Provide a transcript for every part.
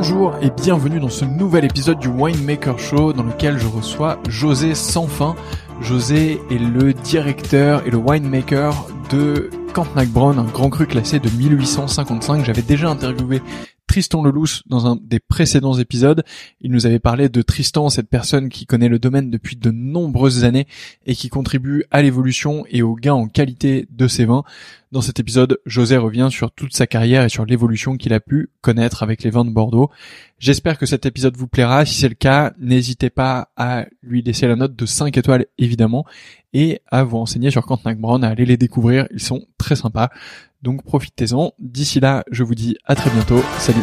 Bonjour et bienvenue dans ce nouvel épisode du Winemaker Show dans lequel je reçois José Sanfin. José est le directeur et le winemaker de Cantenac Brown, un grand cru classé de 1855. J'avais déjà interviewé Tristan Lelouch dans un des précédents épisodes. Il nous avait parlé de Tristan, cette personne qui connaît le domaine depuis de nombreuses années et qui contribue à l'évolution et au gain en qualité de ses vins. Dans cet épisode, José revient sur toute sa carrière et sur l'évolution qu'il a pu connaître avec les vins de Bordeaux. J'espère que cet épisode vous plaira. Si c'est le cas, n'hésitez pas à lui laisser la note de 5 étoiles évidemment et à vous renseigner sur Cantenac Brown, à aller les découvrir. Ils sont très sympas. Donc profitez-en. D'ici là, je vous dis à très bientôt. Salut.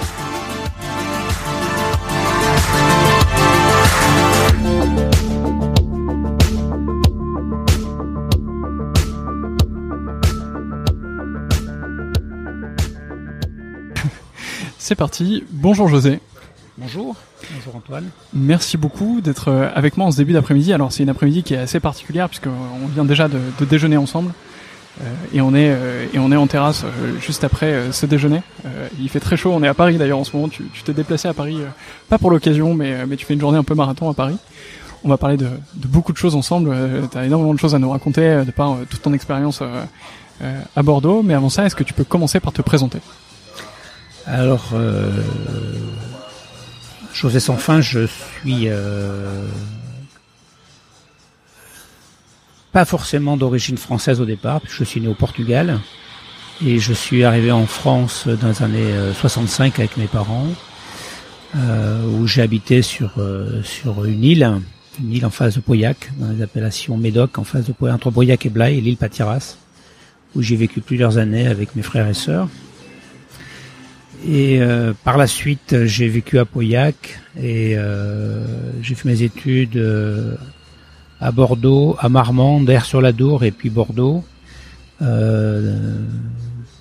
C'est parti. Bonjour José. Bonjour. Bonjour Antoine. Merci beaucoup d'être euh, avec moi en ce début d'après-midi. Alors c'est une après-midi qui est assez particulière puisqu'on vient déjà de, déjeuner ensemble. Euh, et on est euh, et on est en terrasse juste après ce déjeuner. il fait très chaud. On est à Paris d'ailleurs en ce moment. Tu t'es déplacé à Paris, pas pour l'occasion, mais mais tu fais une journée un peu marathon à Paris. On va parler de, de beaucoup de choses ensemble. tu as énormément de choses à nous raconter de par toute ton expérience à Bordeaux. Mais avant ça, est-ce que tu peux commencer par te présenter? Alors, euh, José sans fin, je suis euh, pas forcément d'origine française au départ, je suis né au Portugal et je suis arrivé en France dans les années 65 euh, avec mes parents. où j'ai habité sur sur une île, une île en face de Pauillac, dans les appellations Médoc, en face de Pauillac, entre Pauillac et Blaye, l'île Patiras, où j'ai vécu plusieurs années avec mes frères et sœurs. Et euh, par la suite, j'ai vécu à Pauillac et euh, j'ai fait mes études euh, à Bordeaux, à Marmande, Air-sur-la-Dour et puis Bordeaux,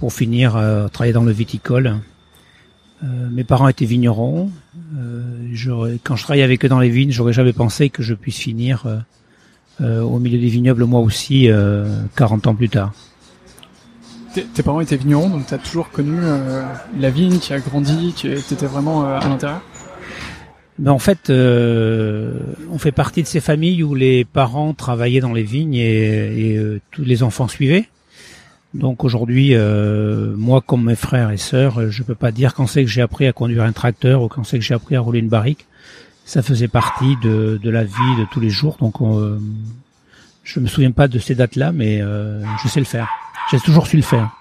pour finir travailler dans le viticole. mes parents étaient vignerons. quand je travaillais avec eux dans les vignes, j'aurais jamais pensé que je puisse finir au milieu des vignobles moi aussi 40 ans plus tard tes parents étaient vignerons, donc tu as toujours connu euh, la vigne, tu as grandi, tu étais vraiment euh, à l'intérieur? Ben en fait, euh, on fait partie de ces familles où les parents travaillaient dans les vignes et, tous les enfants suivaient. Donc aujourd'hui, moi comme mes frères et sœurs, je peux pas dire quand c'est que j'ai appris à conduire un tracteur ou quand c'est que j'ai appris à rouler une barrique. Ça faisait partie de, de la vie de tous les jours. Donc je me souviens pas de ces dates-là, mais je sais le faire. J'ai toujours su le faire.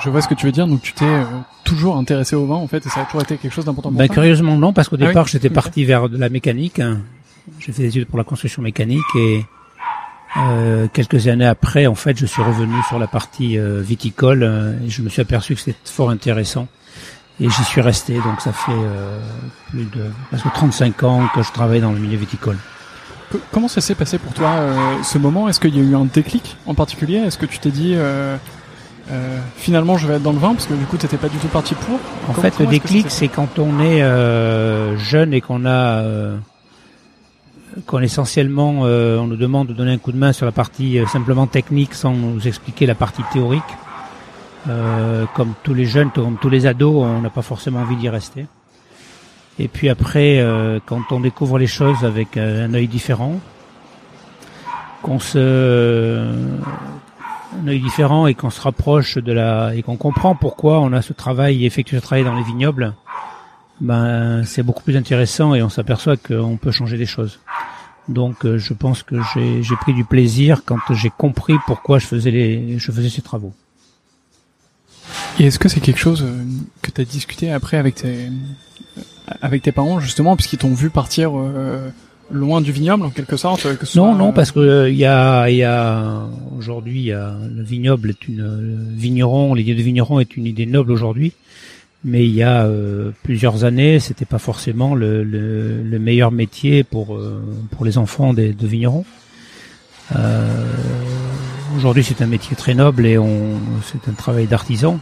Je, vois ce que tu veux dire. Donc tu t'es euh, toujours intéressé au vin en fait, et ça a toujours été quelque chose d'important pour ben, Curieusement non, parce qu'au ah départ j'étais parti vers de la mécanique. J'ai fait des études pour la construction mécanique et euh, quelques années après, en fait, je suis revenu sur la partie euh, viticole euh, et je me suis aperçu que c'était fort intéressant. Et j'y suis resté, donc ça fait plus de presque 35 ans que je travaille dans le milieu viticole. Comment ça s'est passé pour toi euh, ce moment? Est-ce qu'il y a eu un déclic en particulier? Est-ce que tu t'es dit euh, euh, finalement je vais être dans le vin parce que du coup tu n'étais pas du tout parti pour En fait le déclic c'est quand on est jeune et qu'on a qu'on essentiellement on nous demande de donner un coup de main sur la partie simplement technique sans nous expliquer la partie théorique. comme tous les jeunes, comme tous les ados, on n'a pas forcément envie d'y rester. Et puis après, euh, quand on découvre les choses avec euh, un œil différent, qu'on se un œil différent et qu'on se rapproche de la et qu'on comprend pourquoi on a ce travail effectué ce travail dans les vignobles, ben c'est beaucoup plus intéressant et on s'aperçoit qu'on peut changer des choses. Donc euh, je pense que j'ai pris du plaisir quand j'ai compris pourquoi je faisais les je faisais ces travaux. Et est-ce que c'est quelque chose que tu as discuté après avec tes, avec tes parents justement puisqu'ils t'ont vu partir euh, loin du vignoble en quelque sorte que Non non parce que euh, il y a il y a aujourd'hui le vignoble est une euh, vigneron l'idée de vigneron est une idée noble aujourd'hui mais il y a plusieurs années c'était pas forcément le, le, le, meilleur métier pour pour les enfants des, de vignerons aujourd'hui c'est un métier très noble et c'est un travail d'artisan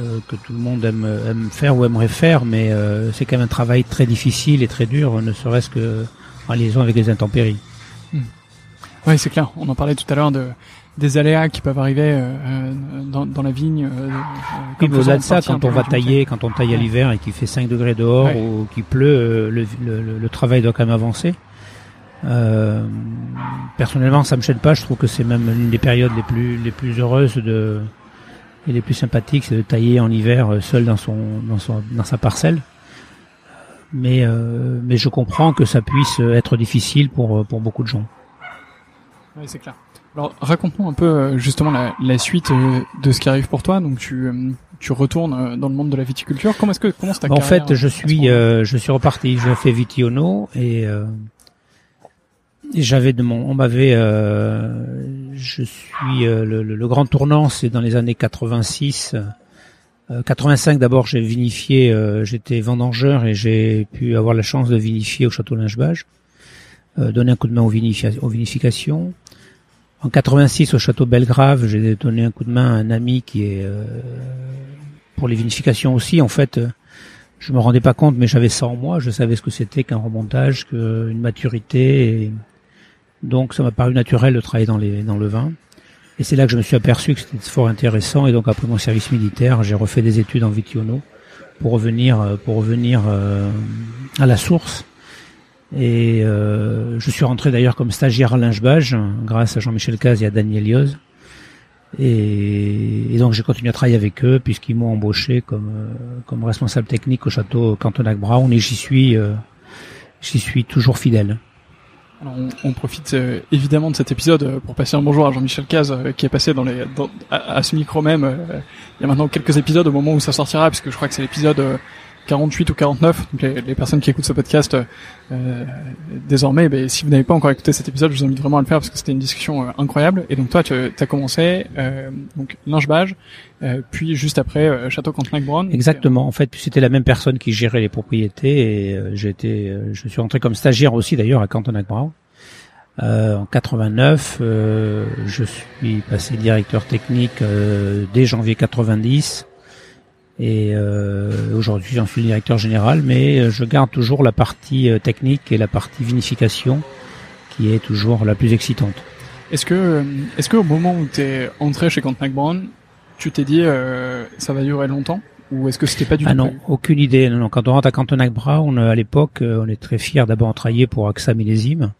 euh, que tout le monde aime, aime, faire ou aimerait faire, mais euh, c'est quand même un travail très difficile et très dur, ne serait-ce que en liaison avec les intempéries. Hmm. Oui, c'est clair. On en parlait tout à l'heure de des aléas qui peuvent arriver euh, dans, dans, la vigne. Euh, oui, au-delà de ça, quand on va tailler, quand on taille à l'hiver et qu'il fait 5 degrés dehors ou qu'il pleut, le, le, le, travail doit quand même avancer. personnellement, ça me gêne pas. Je trouve que c'est même l'une des périodes les plus les plus heureuses de et les plus sympathiques, c'est de tailler en hiver euh, seul dans son dans son dans sa parcelle. Mais euh, mais je comprends que ça puisse être difficile pour euh, pour beaucoup de gens. Oui, c'est clair. Alors raconte-nous un peu justement la, la, suite de ce qui arrive pour toi. Donc tu tu retournes dans le monde de la viticulture. Comment est-ce que comment ta En fait, je suis je suis reparti. Je fais Vitiono et j'avais de mon, on m'avait, euh, je suis euh, le, le, grand tournant, c'est dans les années 86, 85 euh, d'abord. J'ai vinifié, j'étais vendangeur et j'ai pu avoir la chance de vinifier au château Lingebage, donner un coup de main aux, aux vinifications. En 86 au château Belgrave, j'ai donné un coup de main à un ami qui est pour les vinifications aussi. En fait, je me rendais pas compte, mais j'avais ça en moi. Je savais ce que c'était qu'un remontage, qu'une maturité. Et, donc ça m'a paru naturel de travailler dans, les, dans le vin. Et c'est là que je me suis aperçu que c'était fort intéressant. Et donc après mon service militaire, j'ai refait des études en Vitiono pour revenir, euh, pour revenir euh, à la source. Et euh, je suis rentré d'ailleurs comme stagiaire à Lingebage, grâce à Jean-Michel Caz et à Daniel Yoz. Et, donc j'ai continué à travailler avec eux puisqu'ils m'ont embauché comme comme responsable technique au château Cantonac Brown et j'y suis j'y suis toujours fidèle. Alors on, profite euh, évidemment de cet épisode euh, pour passer un bonjour à Jean-Michel Caz euh, qui est passé dans les à, ce micro même il y a maintenant quelques épisodes au moment où ça sortira puisque je crois que c'est l'épisode 48 ou 49. Donc les, les personnes qui écoutent ce podcast euh, désormais, ben, si vous n'avez pas encore écouté cet épisode, je vous invite vraiment à le faire parce que c'était une discussion euh, incroyable. Et donc toi, tu as commencé euh, donc Lingebage, euh, puis juste après euh, Château Cantenac-Brown. Exactement. En fait, c'était la même personne qui gérait les propriétés et été, je suis rentré comme stagiaire aussi d'ailleurs à Cantenac-Brown. Euh, en 89, euh, je suis passé directeur technique euh, dès janvier 90 et aujourd'hui j'en suis directeur général, mais je garde toujours la partie technique et la partie vinification qui est toujours la plus excitante. Est-ce que, est-ce que au moment où tu es entré chez Cantenac Brown, tu t'es dit ça va durer longtemps ou est-ce que c'était pas du ah tout non, aucune idée. Non, non. Quand on rentre à Cantenac Brown, à l'époque, on est très fiers d'abord travailler pour AXA Millésime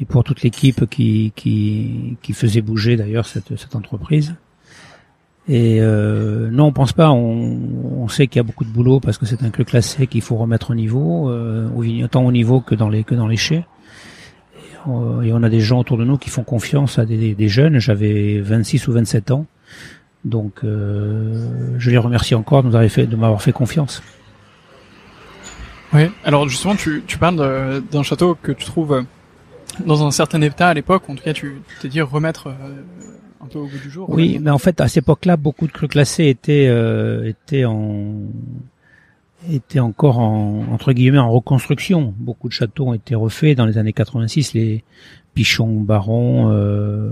et pour toute l'équipe qui, qui, qui faisait bouger d'ailleurs cette, cette entreprise. Et euh, non, on pense pas. On, on sait qu'il y a beaucoup de boulot parce que c'est un club classé qu'il faut remettre au niveau, euh, autant au niveau que dans les que dans les chais. Et on, et on, a des gens autour de nous qui font confiance à des, des jeunes. J'avais 26 ou 27 ans, donc euh, je les remercie encore de m'avoir fait de m'avoir fait confiance. Oui. Alors justement, tu, tu parles d'un château que tu trouves dans un certain état à l'époque. En tout cas, tu t'es dit remettre euh, un peu au bout du jour. Oui, mais en fait, à cette époque-là, beaucoup de crus classés étaient euh, étaient en étaient encore en entre guillemets en reconstruction. Beaucoup de châteaux ont été refaits dans les années 86. Les Pichon, Baron, euh,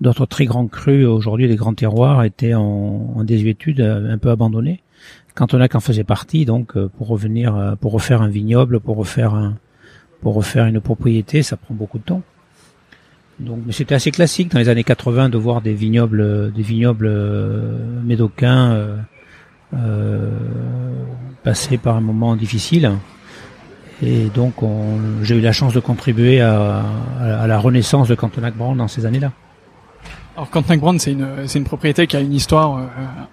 d'autres très grands crus aujourd'hui, les grands terroirs étaient en, en désuétude, un peu abandonnés. Quand on a qu'en faisait partie, donc pour revenir, pour refaire un vignoble, pour refaire un, pour refaire une propriété, ça prend beaucoup de temps. Donc, c'était assez classique dans les années 80 de voir des vignobles, des vignobles euh, médocains euh, euh, passer par un moment difficile. Et donc, j'ai eu la chance de contribuer à, à, la renaissance de Cantonac-Brand dans ces années-là. Alors Cantenac Brand, c'est une c'est une propriété qui a une histoire euh,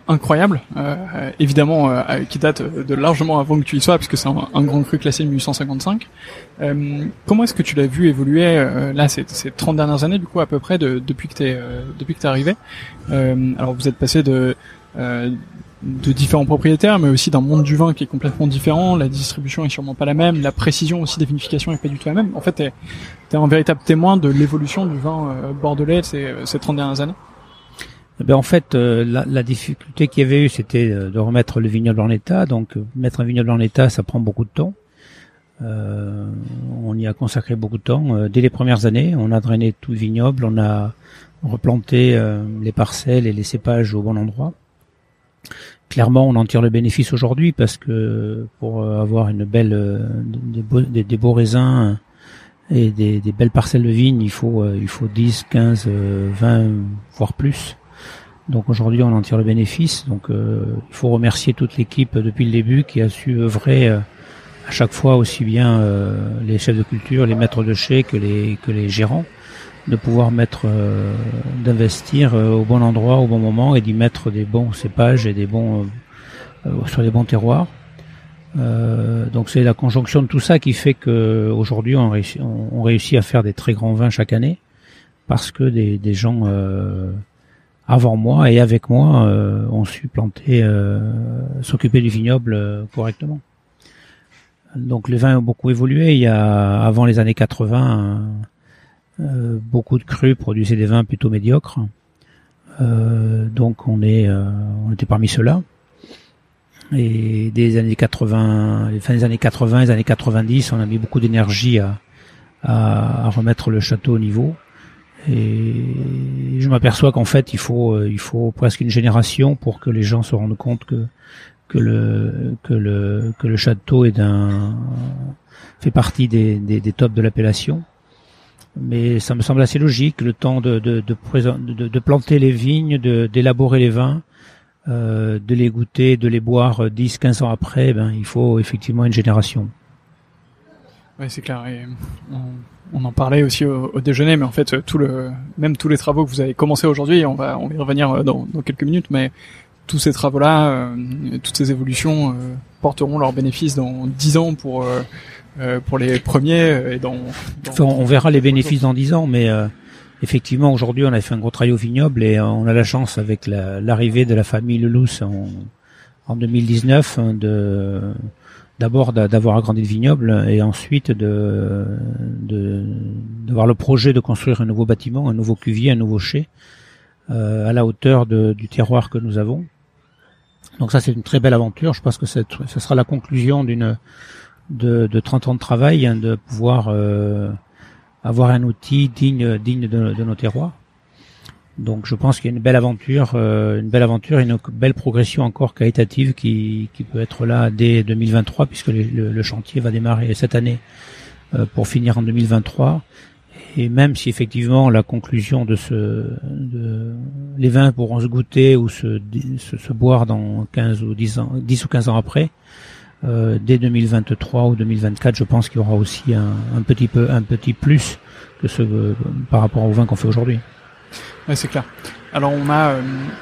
incroyable, euh, évidemment euh, qui date de largement avant que tu y sois, puisque c'est un, grand cru classé 1855. comment est-ce que tu l'as vu évoluer là ces, ces 30 dernières années du coup à peu près de, depuis que t'es depuis que t'es arrivé? Alors vous êtes passé de de différents propriétaires, mais aussi d'un monde du vin qui est complètement différent. La distribution est sûrement pas la même, la précision aussi des vinifications est pas du tout la même. En fait, t'es es un véritable témoin de l'évolution du vin euh, bordelais ces, ces 30 dernières années. Eh ben en fait, euh, la, la, difficulté qu'il y avait eu, c'était euh, de remettre le vignoble en état. Donc, mettre un vignoble en état, ça prend beaucoup de temps. Euh, on y a consacré beaucoup de temps. dès les premières années, on a drainé tout le vignoble, on a replanté les parcelles et les cépages au bon endroit clairement, on en tire le bénéfice aujourd'hui parce que pour avoir une belle, euh, des, beaux, des, beaux raisins et des, belles parcelles de vignes, il faut, euh, il faut 10, 15, 20, voire plus. Donc aujourd'hui, on en tire le bénéfice. Donc euh, il faut remercier toute l'équipe depuis le début qui a su œuvrer à chaque fois aussi bien les chefs de culture, les maîtres de chais que les que les gérants de pouvoir mettre, euh, d'investir euh, au bon endroit, au bon moment et d'y mettre des bons cépages et des bons euh, sur les bons terroirs. donc c'est la conjonction de tout ça qui fait que aujourd'hui on réussit, on, réussit à faire des très grands vins chaque année parce que des, des gens avant moi et avec moi ont su planter, s'occuper du vignoble correctement. Donc les vins ont beaucoup évolué. Il y a avant les années 80 euh, beaucoup de crus produisaient des vins plutôt médiocres. Euh, donc on est, euh, on était parmi ceux-là. Et des années 80, les des années 80, les années 90, on a mis beaucoup d'énergie à, remettre le château au niveau. Et je m'aperçois qu'en fait, il faut, il faut presque une génération pour que les gens se rendent compte que que le que le que le château est fait partie des, des, des tops de l'appellation mais ça me semble assez logique, le temps de, de, de, de planter les vignes, d'élaborer les vins, euh, de les goûter, de les boire 10, 15 ans après, ben, il faut effectivement une génération. Oui, c'est clair. Et on, en parlait aussi au, déjeuner, mais en fait, tout le, même tous les travaux que vous avez commencé aujourd'hui, on va, on va y revenir dans, dans quelques minutes, mais tous ces travaux-là, euh, toutes ces évolutions euh, porteront leurs bénéfices dans 10 ans pour euh, euh, pour les premiers euh, et dans, on verra les bénéfices dans 10 ans, mais euh, effectivement aujourd'hui on a fait un gros travail au vignoble et on a la chance avec l'arrivée de la famille Lelousse en, en 2019 hein, de d'abord d'avoir agrandi le vignoble et ensuite de d'avoir le projet de construire un nouveau bâtiment, un nouveau cuvier, un nouveau chai euh, à la hauteur de, du terroir que nous avons. Donc ça c'est une très belle aventure. Je pense que ce sera la conclusion d'une de, de 30 ans de travail, hein, de pouvoir euh, avoir un outil digne digne de, nos terroirs. Donc je pense qu'il y a une belle aventure, euh, une belle aventure, une belle progression encore qualitative qui, qui peut être là dès 2023 puisque le, chantier va démarrer cette année euh, pour finir en 2023. Et même si effectivement la conclusion de ce, les vins pourront se goûter ou se, se, se, boire dans 15 ou 10 ans, 10 ou 15 ans après, euh, dès 2023 ou 2024, je pense qu'il y aura aussi un, petit peu, un petit plus que ce par rapport au vin qu'on fait aujourd'hui. Ouais, c'est clair. Alors on a euh,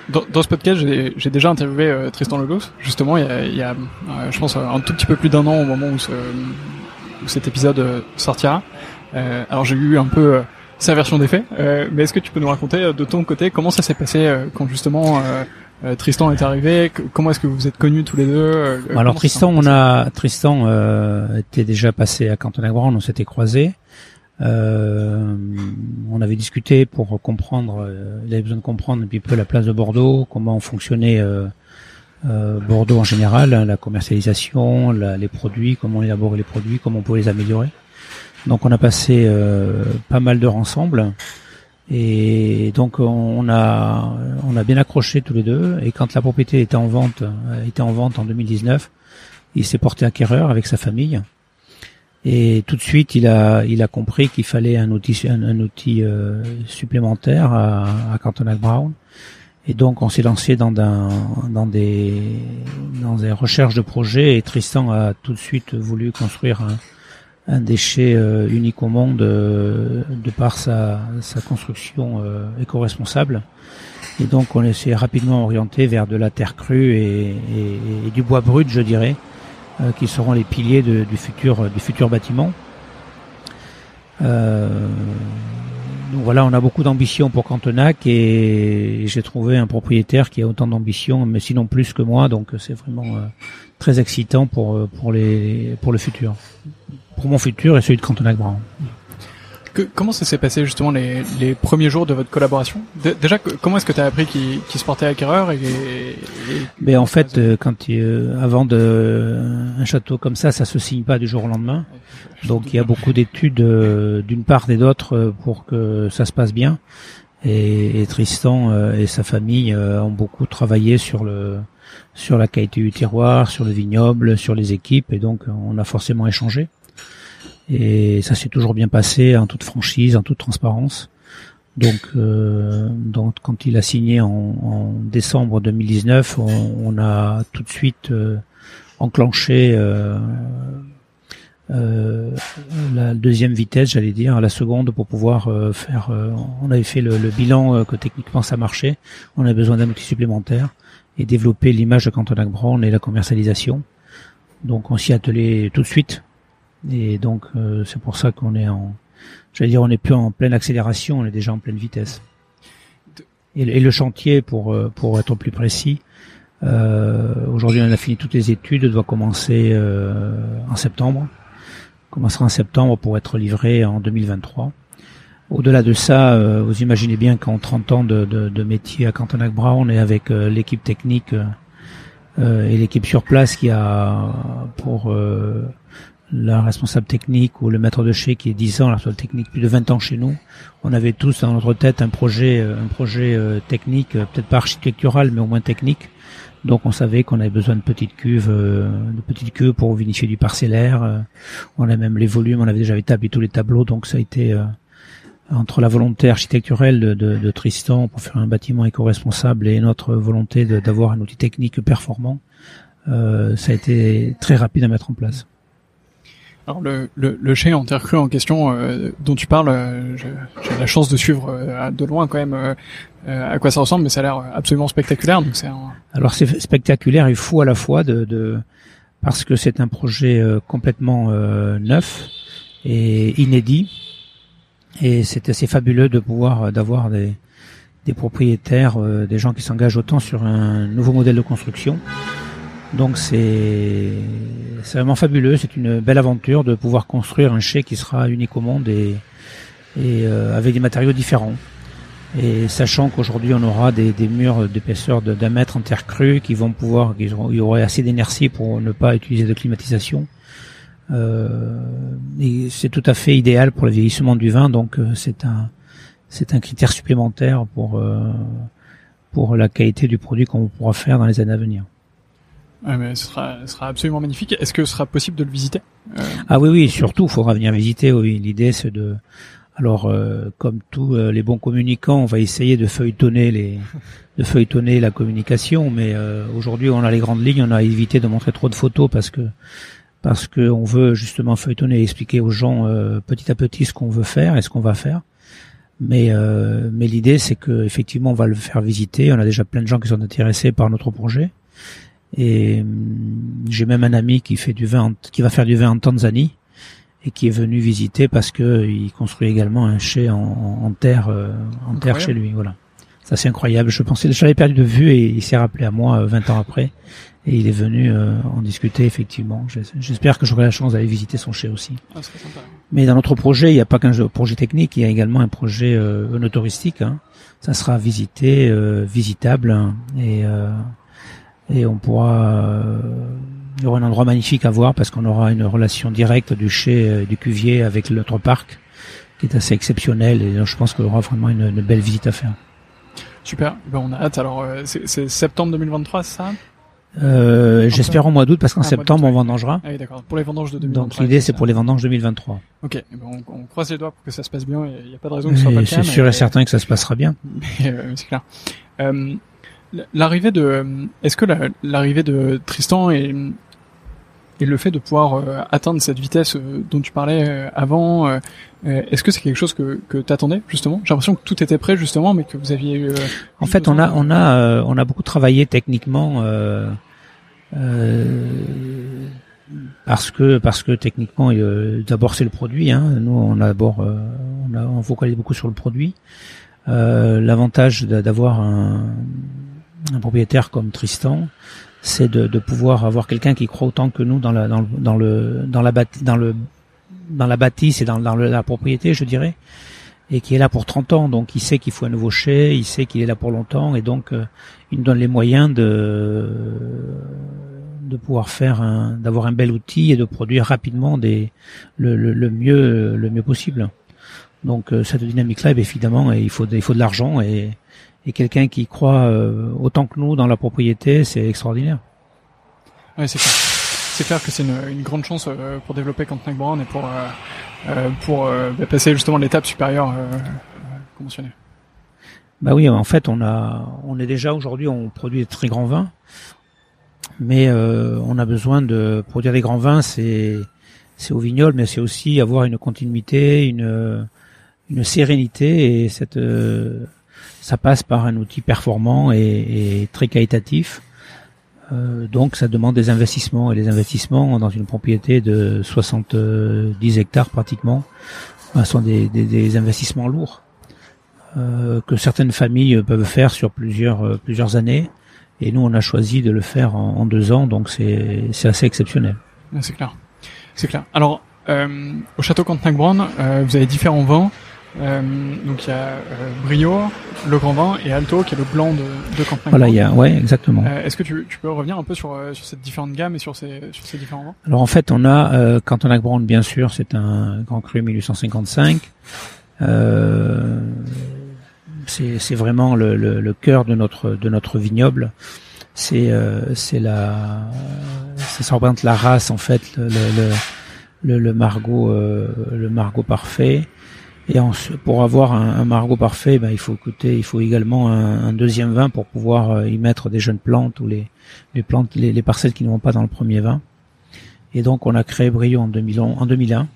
dans, dans, ce podcast j'ai déjà interviewé euh, Tristan Legos justement il y a, il y a euh, je pense un tout petit peu plus d'un an au moment où, ce, où cet épisode sortira. alors j'ai eu un peu sa version des faits, mais est-ce que tu peux nous raconter de ton côté comment ça s'est passé quand justement Tristan est arrivé Comment est-ce que vous êtes connus tous les deux Alors Tristan, on a Tristan était déjà passé à Canton-Brown, on s'était croisés. Euh, on avait discuté pour comprendre, euh, il avait besoin de comprendre un petit peu la place de Bordeaux, comment fonctionnait euh, euh Bordeaux en général, hein, la commercialisation, les produits, comment élaborer les produits, comment on pouvait les améliorer. Donc on a passé euh, pas mal d'heures ensemble et donc on a on a bien accroché tous les deux et quand la propriété était en vente était en vente en 2019, il s'est porté acquéreur avec sa famille et tout de suite, il a, il a compris qu'il fallait un outil, un, outil euh, supplémentaire à, à Cantonac Brown. Et donc, on s'est lancé dans, dans, dans, des, dans des recherches de projets. Et Tristan a tout de suite voulu construire un, un déchet euh, unique au monde euh, de par sa, sa construction éco-responsable. Et donc, on s'est rapidement orienté vers de la terre crue et, et, et du bois brut, je dirais, euh, qui seront les piliers de, du futur du futur bâtiment. Euh, donc voilà, on a beaucoup d'ambition pour Cantenac et j'ai trouvé un propriétaire qui a autant d'ambition, mais sinon plus que moi, donc c'est vraiment euh, très excitant pour pour les pour le futur, pour mon futur et celui de Cantenac Brown comment ça s'est passé justement les, les, premiers jours de votre collaboration? Déjà, comment est-ce que tu as appris qu'il se portait acquéreur et, Mais en fait, euh, quand euh, avant de un château comme ça, ça se signe pas du jour au lendemain. Donc il y a beaucoup d'études euh, d'une part et d'autre pour que ça se passe bien. Et, et Tristan et sa famille ont beaucoup travaillé sur le sur la qualité du terroir, sur le vignoble, sur les équipes, et donc on a forcément échangé. Et ça s'est toujours bien passé en toute franchise, en toute transparence. Donc, euh, quand il a signé en, en décembre 2019, on, a tout de suite euh, enclenché euh, euh, la deuxième vitesse, j'allais dire, la seconde pour pouvoir euh, faire. Euh, on avait fait le, le bilan que techniquement ça marchait. On avait besoin d'un outil supplémentaire et développer l'image de Cantonac Brown et la commercialisation. Donc on s'y attelait tout de suite et donc euh, c'est pour ça qu'on est en, j'allais dire, on n'est plus en pleine accélération, on est déjà en pleine vitesse. Et, le chantier, pour euh, pour être plus précis, euh, aujourd'hui on a fini toutes les études, doit commencer en septembre, commencera en septembre pour être livré en 2023. Au-delà de ça, vous imaginez bien qu'en 30 ans de, métier à Cantonac Brown et avec l'équipe technique et l'équipe sur place qui a pour la responsable technique ou le maître de chez qui est 10 ans, la responsable technique plus de 20 ans chez nous. On avait tous dans notre tête un projet, euh, un projet euh, technique, euh, peut-être pas architectural, mais au moins technique. Donc on savait qu'on avait besoin de petites cuves, de petites cuves pour vinifier du parcellaire. On a même les volumes, on avait déjà établi tous les tableaux, donc ça a été entre la volonté architecturelle de, de, de, Tristan pour faire un bâtiment éco-responsable et notre volonté d'avoir un outil technique performant, ça a été très rapide à mettre en place. Alors le, le, le chai en terre crue en question euh, dont tu parles, euh, j'ai la chance de suivre euh, de loin quand même à quoi ça ressemble, mais ça a l'air absolument spectaculaire. Donc c'est Alors c'est spectaculaire et fou à la fois de, de parce que c'est un projet complètement neuf et inédit et c'est assez fabuleux de pouvoir d'avoir des, des propriétaires, des gens qui s'engagent autant sur un nouveau modèle de construction Donc c'est vraiment fabuleux, c'est une belle aventure de pouvoir construire un chai qui sera unique au monde et, euh, avec des matériaux différents. Et sachant qu'aujourd'hui on aura des, des murs d'épaisseur d'un mètre en terre crue qui vont pouvoir, il y aurait assez d'inertie pour ne pas utiliser de climatisation. Euh, et c'est tout à fait idéal pour le vieillissement du vin, donc euh, c'est un c'est un critère supplémentaire pour euh, pour la qualité du produit qu'on pourra faire dans les années à venir. Ouais, mais ce sera, ce sera absolument magnifique. Est-ce que ce sera possible de le visiter euh... Ah oui, oui, surtout, il faudra venir visiter. Oui, l'idée c'est de alors, euh, comme tous euh, les bons communicants, on va essayer de feuilletonner les, de feuilletonner la communication. Mais euh, aujourd'hui, on a les grandes lignes. On a évité de montrer trop de photos parce que parce que on veut justement feuilletonner et expliquer aux gens petit à petit ce qu'on veut faire et ce qu'on va faire. Mais mais l'idée, c'est que effectivement, on va le faire visiter. On a déjà plein de gens qui sont intéressés par notre projet. Et hum, j'ai même un ami qui fait du vin, qui va faire du vin en Tanzanie et qui est venu visiter parce que il construit également un chai en, en terre, euh, en terre chez lui. Voilà, ça c'est incroyable. Je pensais, je l'avais perdu de vue et il s'est rappelé à moi 20 euh, ans après et il est venu euh, en discuter effectivement. J'espère que j'aurai la chance d'aller visiter son chai aussi. Ah, Mais dans notre projet, il n'y a pas qu'un projet technique, il y a également un projet euh, touristique. Hein. Ça sera visité, visitable hein, et et on pourra il y aura un endroit magnifique à voir parce qu'on aura une relation directe du chai euh, du cuvier avec notre parc qui est assez exceptionnel et je pense qu'il y aura vraiment une, belle visite à faire. Super, ben on a hâte. Alors euh, c'est septembre 2023, c'est ça? Euh, J'espère au mois d'août parce qu'en ah, septembre on vendangera. Ah oui d'accord. Pour les vendanges de 2023. Donc l'idée c'est pour les vendanges 2023. Ok, eh ben, on, on, croise les doigts pour que ça se passe bien. Il n'y a pas de raison que ce soit pas le cas. C'est sûr et certain que ça se passera bien. Euh, c'est clair. Euh, l'arrivée de, est-ce que l'arrivée de Tristan est et le fait de pouvoir euh, atteindre cette vitesse euh, dont tu parlais euh, avant, est-ce que c'est quelque chose que, que tu attendais justement? J'ai l'impression que tout était prêt justement, mais que vous aviez eu. en fait, on a on a on a beaucoup travaillé techniquement. Parce que parce que techniquement d'abord c'est le produit hein. nous on a d'abord on a on focalise beaucoup sur le produit l'avantage d'avoir un, un propriétaire comme Tristan c'est de, de, pouvoir avoir quelqu'un qui croit autant que nous dans la dans, dans le dans la dans le dans la bâtisse et dans, dans la propriété, je dirais, et qui est là pour 30 ans, donc il sait qu'il faut un nouveau chai, il sait qu'il est là pour longtemps, et donc euh, il nous donne les moyens de de pouvoir faire un d'avoir un bel outil et de produire rapidement des le, le, le mieux le mieux possible. Donc euh, cette dynamique-là, eh évidemment, il faut il faut de l'argent et et quelqu'un qui croit euh, autant que nous dans la propriété, c'est extraordinaire. Oui, c'est clair. C'est clair que c'est une, grande chance euh, pour développer Cantenac Brown et pour euh, pour bah, passer justement l'étape supérieure conventionnelle. Bah oui, en fait, on a, on est déjà aujourd'hui, on produit des très grands vins, mais on a besoin de produire des grands vins, c'est au vignoble, mais c'est aussi avoir une continuité, une sérénité et ça passe par un outil performant et, très qualitatif. Euh, donc ça demande des investissements et les investissements dans une propriété de 70 hectares pratiquement ben, sont des, investissements lourds euh, que certaines familles peuvent faire sur plusieurs euh, plusieurs années et nous on a choisi de le faire en, deux ans donc c'est c'est assez exceptionnel. C'est clair, c'est clair. Alors au château Cantenac-Brown, vous avez différents vins. Euh, donc il y a euh, Brio, le Grand Vin et Alto qui est le blanc de, de Campagne. Voilà, il y a, ouais, exactement. Euh, Est-ce que tu, tu, peux revenir un peu sur, euh, sur cette différente gamme et sur ces, sur ces différents vins? Alors en fait, on a euh, Cantonac Brown, bien sûr, c'est un Grand Cru 1855. Euh, c'est vraiment le, le, le, cœur de notre de notre vignoble. C'est c'est la ça représente la race en fait, le le, le, le margot le margot parfait. Et pour avoir un, margot parfait, ben, il faut écouter, il faut également un, deuxième vin pour pouvoir euh, y mettre des jeunes plantes ou les, les plantes, les, parcelles qui ne vont pas dans le premier vin. Et donc on a créé Brio en, 2000, en 2001.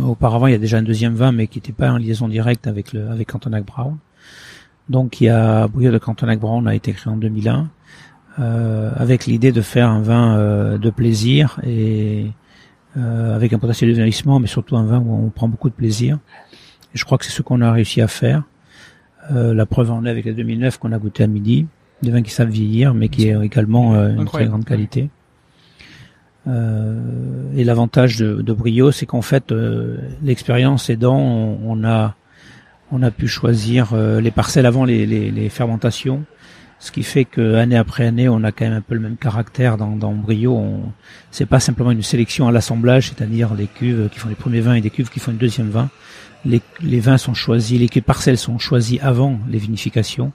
Auparavant, il y a déjà un deuxième vin, mais qui n'était pas en liaison directe avec le avec Cantonac Brown. Donc il y a Brio de Cantonac Brown a été créé en 2001 euh, avec l'idée de faire un vin euh, de plaisir et euh, avec un potentiel de vieillissement, mais surtout un vin où on prend beaucoup de plaisir. Et je crois que c'est ce qu'on a réussi à faire. Euh, la preuve en est avec la 2009 qu'on a goûté à midi. des vins qui savent vieillir, mais qui est également une très grande qualité. et l'avantage de, de, Brio, c'est qu'en fait, l'expérience aidant, on, on, a on a pu choisir les parcelles avant les, les, les fermentations ce qui fait que année après année, on a quand même un peu le même caractère dans, dans Brio. C'est pas simplement une sélection à l'assemblage, c'est-à-dire les cuves qui font les premiers vins et des cuves qui font le deuxième vin. Les, vins sont choisis, les parcelles sont choisies avant les vinifications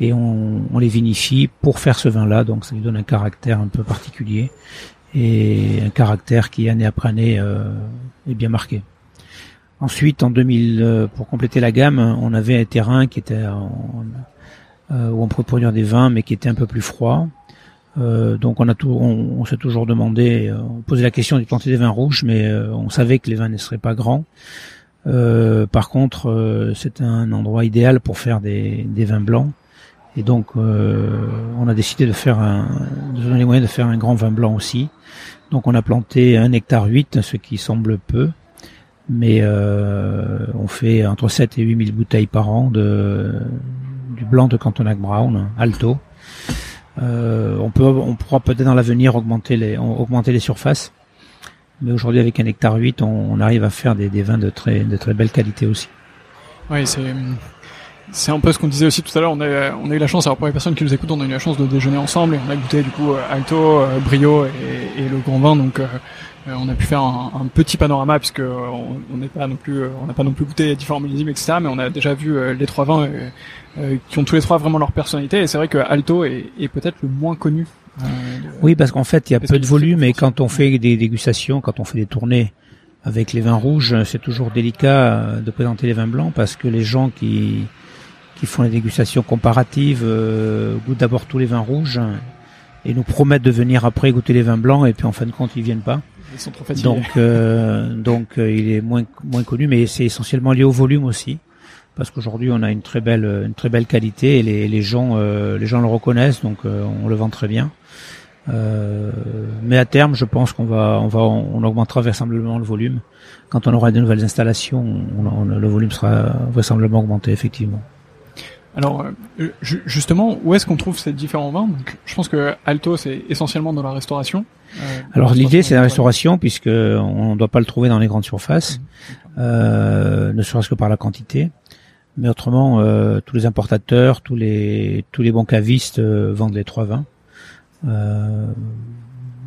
et on, on les vinifie pour faire ce vin-là. Donc ça lui donne un caractère un peu particulier et un caractère qui année après année euh, est bien marqué. Ensuite, en 2000, euh, pour compléter la gamme, on avait un terrain qui était en, où on pouvait produire des vins, mais qui étaient un peu plus froids. Euh, donc on a tout, s'est toujours demandé, euh, on posait la question de planter des vins rouges, mais on savait que les vins ne seraient pas grands. par contre, c'est un endroit idéal pour faire des, des vins blancs. Et donc, on a décidé de faire un, de donner les moyens de faire un grand vin blanc aussi. Donc, on a planté un hectare 8, ce qui semble peu, mais on fait entre 7 et 8 000 bouteilles par an de, du blanc de Cantonac Brown, Alto. Euh, on peut, on pourra peut-être dans l'avenir augmenter les, augmenter les surfaces. Mais aujourd'hui, avec un hectare 8, on, arrive à faire des, vins de très, de très belle qualité aussi. Oui, c'est, c'est un peu ce qu'on disait aussi tout à l'heure. On a, on a eu la chance, alors pour les personnes qui nous écoutent, on a eu la chance de déjeuner ensemble et on a goûté du coup Alto, euh, Brio et, le Grand Vin. Donc, euh, euh, on a pu faire un, petit panorama puisque euh, on n'est pas non plus, euh, on n'a pas non plus goûté différents millésimes, etc. Mais on a déjà vu les trois vins qui ont tous les trois vraiment leur personnalité. Et c'est vrai que Alto est, peut-être le moins connu. oui, parce qu'en fait, il y a peu de volume et quand on fait des dégustations, quand on fait des tournées avec les vins rouges, c'est toujours délicat de présenter les vins blancs parce que les gens qui qui font les dégustations comparatives goûtent d'abord tous les vins rouges et nous promettent de venir après goûter les vins blancs et puis en fin de compte ils viennent pas. Donc, euh, donc euh, il est moins moins connu, mais c'est essentiellement lié au volume aussi, parce qu'aujourd'hui on a une très belle une très belle qualité et les, les gens euh, les gens le reconnaissent, donc on le vend très bien. mais à terme, je pense qu'on va on va on augmentera vraisemblablement le volume. Quand on aura de nouvelles installations, on, le volume sera vraisemblablement augmenté effectivement. Alors justement, où est-ce qu'on trouve ces différents vins Je pense que Alto c'est essentiellement dans la restauration. Alors l'idée c'est la restauration puisque on ne doit pas le trouver dans les grandes surfaces, mmh. euh, ne serait-ce que par la quantité. Mais autrement, euh, tous les importateurs, tous les tous les bons cavistes euh, vendent les trois vins. Euh,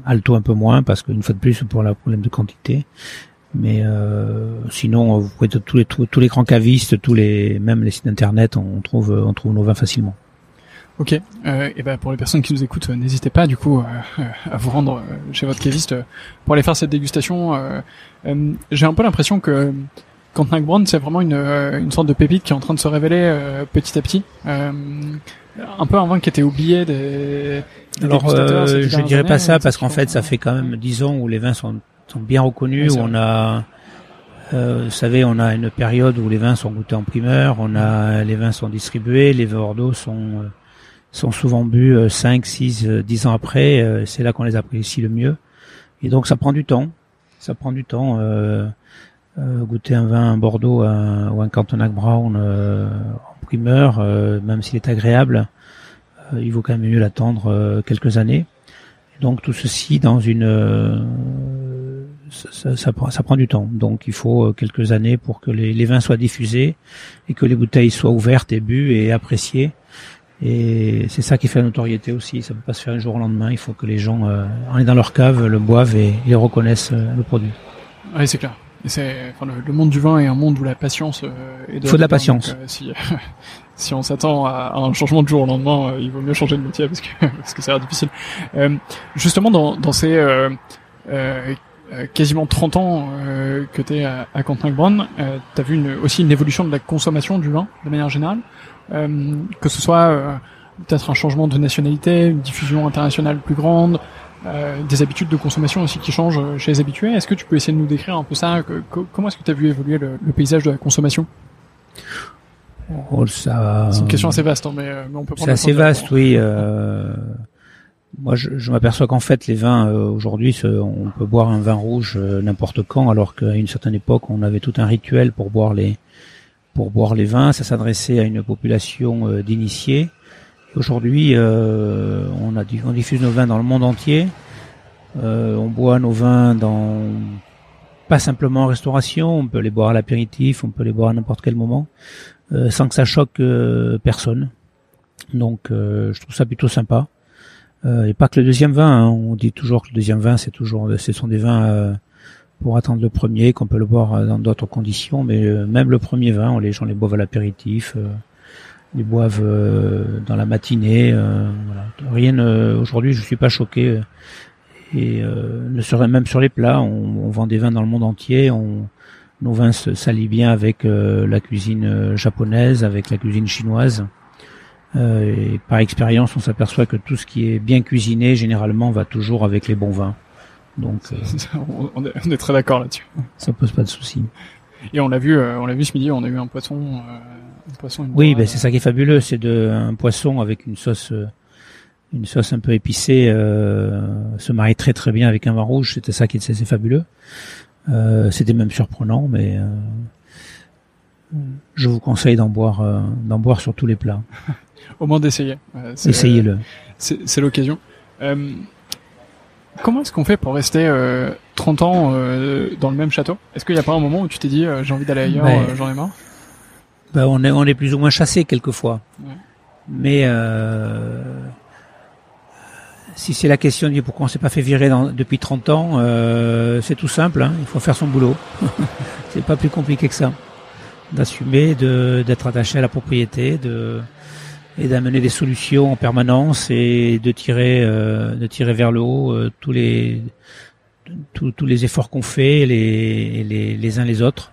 Alto un peu moins parce qu'une fois de plus pour le problème de quantité. Mais sinon, vous pouvez tous les tous, les grands cavistes, tous les même les sites internet, on trouve on trouve nos vins facilement. Ok. Euh, et ben pour les personnes qui nous écoutent, euh, n'hésitez pas du coup euh, à vous rendre euh, chez votre caviste pour aller faire cette dégustation. J'ai un peu l'impression que Cantenac Brand c'est vraiment une, une sorte de pépite qui est en train de se révéler petit à petit. un peu un vin qui était oublié des. des Alors je dirais pas ça parce qu'en fait ça fait quand même dix ans où les vins sont, sont bien reconnus, où on a euh, vous savez, on a une période où les vins sont goûtés en primeur, on a les vins sont distribués, les vins sont sont souvent bu 5, 6, 10 ans après. Euh, c'est là qu'on les apprécie le mieux. Et donc ça prend du temps. Ça prend du temps. Euh, euh goûter un vin un Bordeaux ou un Cantonac Brown euh, en primeur, même s'il est agréable, il vaut quand même mieux l'attendre quelques années. donc tout ceci dans une ça, ça, prend, ça, prend, du temps. Donc il faut quelques années pour que les, les, vins soient diffusés et que les bouteilles soient ouvertes et bues et appréciées. Et c'est ça qui fait la notoriété aussi. Ça ne peut pas se faire un jour au lendemain. Il faut que les gens, euh, en dans leur cave, le boivent et, et reconnaissent euh, le produit. Oui, c'est clair. C'est, enfin, le, monde du vin est un monde où la patience euh, est de Il faut de la patience. Euh, si, si on s'attend à, un changement de jour au lendemain, il vaut mieux changer de métier parce que parce que ça a l'air difficile. justement, dans, dans ces quasiment 30 ans que tu es à, à Brun, tu as vu une, aussi une évolution de la consommation du vin de manière générale. Euh, que ce soit euh, peut-être un changement de nationalité, une diffusion internationale plus grande, euh, des habitudes de consommation aussi qui changent chez les habitués. Est-ce que tu peux essayer de nous décrire un peu ça Comment est-ce que tu as vu évoluer le, paysage de la consommation? Oh, ça... C'est une question assez vaste, hein, mais, mais, on peut prendre. C'est assez vaste, oui. Euh... Moi, je, je m'aperçois qu'en fait, les vins aujourd'hui, on peut boire un vin rouge n'importe quand, alors qu'à une certaine époque, on avait tout un rituel pour boire les pour boire les vins. Ça s'adressait à une population euh, d'initiés. Aujourd'hui, euh, on, on diffuse nos vins dans le monde entier. Euh, on boit nos vins dans pas simplement en restauration, on peut les boire à l'apéritif, on peut les boire à n'importe quel moment, euh, sans que ça choque personne. Donc je trouve ça plutôt sympa. et pas que le deuxième vin, hein. on dit toujours que le deuxième vin c'est toujours ce sont des vins pour attendre le premier, qu'on peut le boire dans d'autres conditions, mais même le premier vin, les gens les boivent à l'apéritif, ils boivent euh, dans la matinée. Euh, voilà. Rien. Aujourd'hui, je suis pas choqué. Euh, et ne serait même sur les plats, on, on, vend des vins dans le monde entier. On, nos vins s'allient bien avec la cuisine japonaise, avec la cuisine chinoise. et par expérience, on s'aperçoit que tout ce qui est bien cuisiné, généralement, va toujours avec les bons vins. Donc, on, est, on, est, très d'accord là-dessus. Ça pose pas de souci. Et on l'a vu, on l'a vu ce midi, on a eu un poisson oui, ben c'est ça qui est fabuleux, c'est de un poisson avec une sauce, euh, une sauce un peu épicée, euh, se marie très très bien avec un vin rouge. C'était ça qui était fabuleux. Euh, c'était même surprenant, mais euh, je vous conseille d'en boire, euh, d'en boire sur tous les plats. Au moins d'essayer. Essayez-le. C'est l'occasion. Comment est-ce qu'on fait pour rester 30 ans dans le même château? Est-ce qu'il n'y a pas un moment où tu t'es dit j'ai envie d'aller ailleurs, ben, j'en ai marre? Ben, on est on est plus ou moins chassé quelquefois. Mais euh, si c'est la question de pourquoi on s'est pas fait virer dans, depuis 30 ans, euh, c'est tout simple. Hein, il faut faire son boulot. c'est pas plus compliqué que ça. D'assumer, d'être attaché à la propriété, de et d'amener des solutions en permanence et de tirer euh, de tirer vers le haut euh, tous les tous, tous les efforts qu'on fait les, les les uns les autres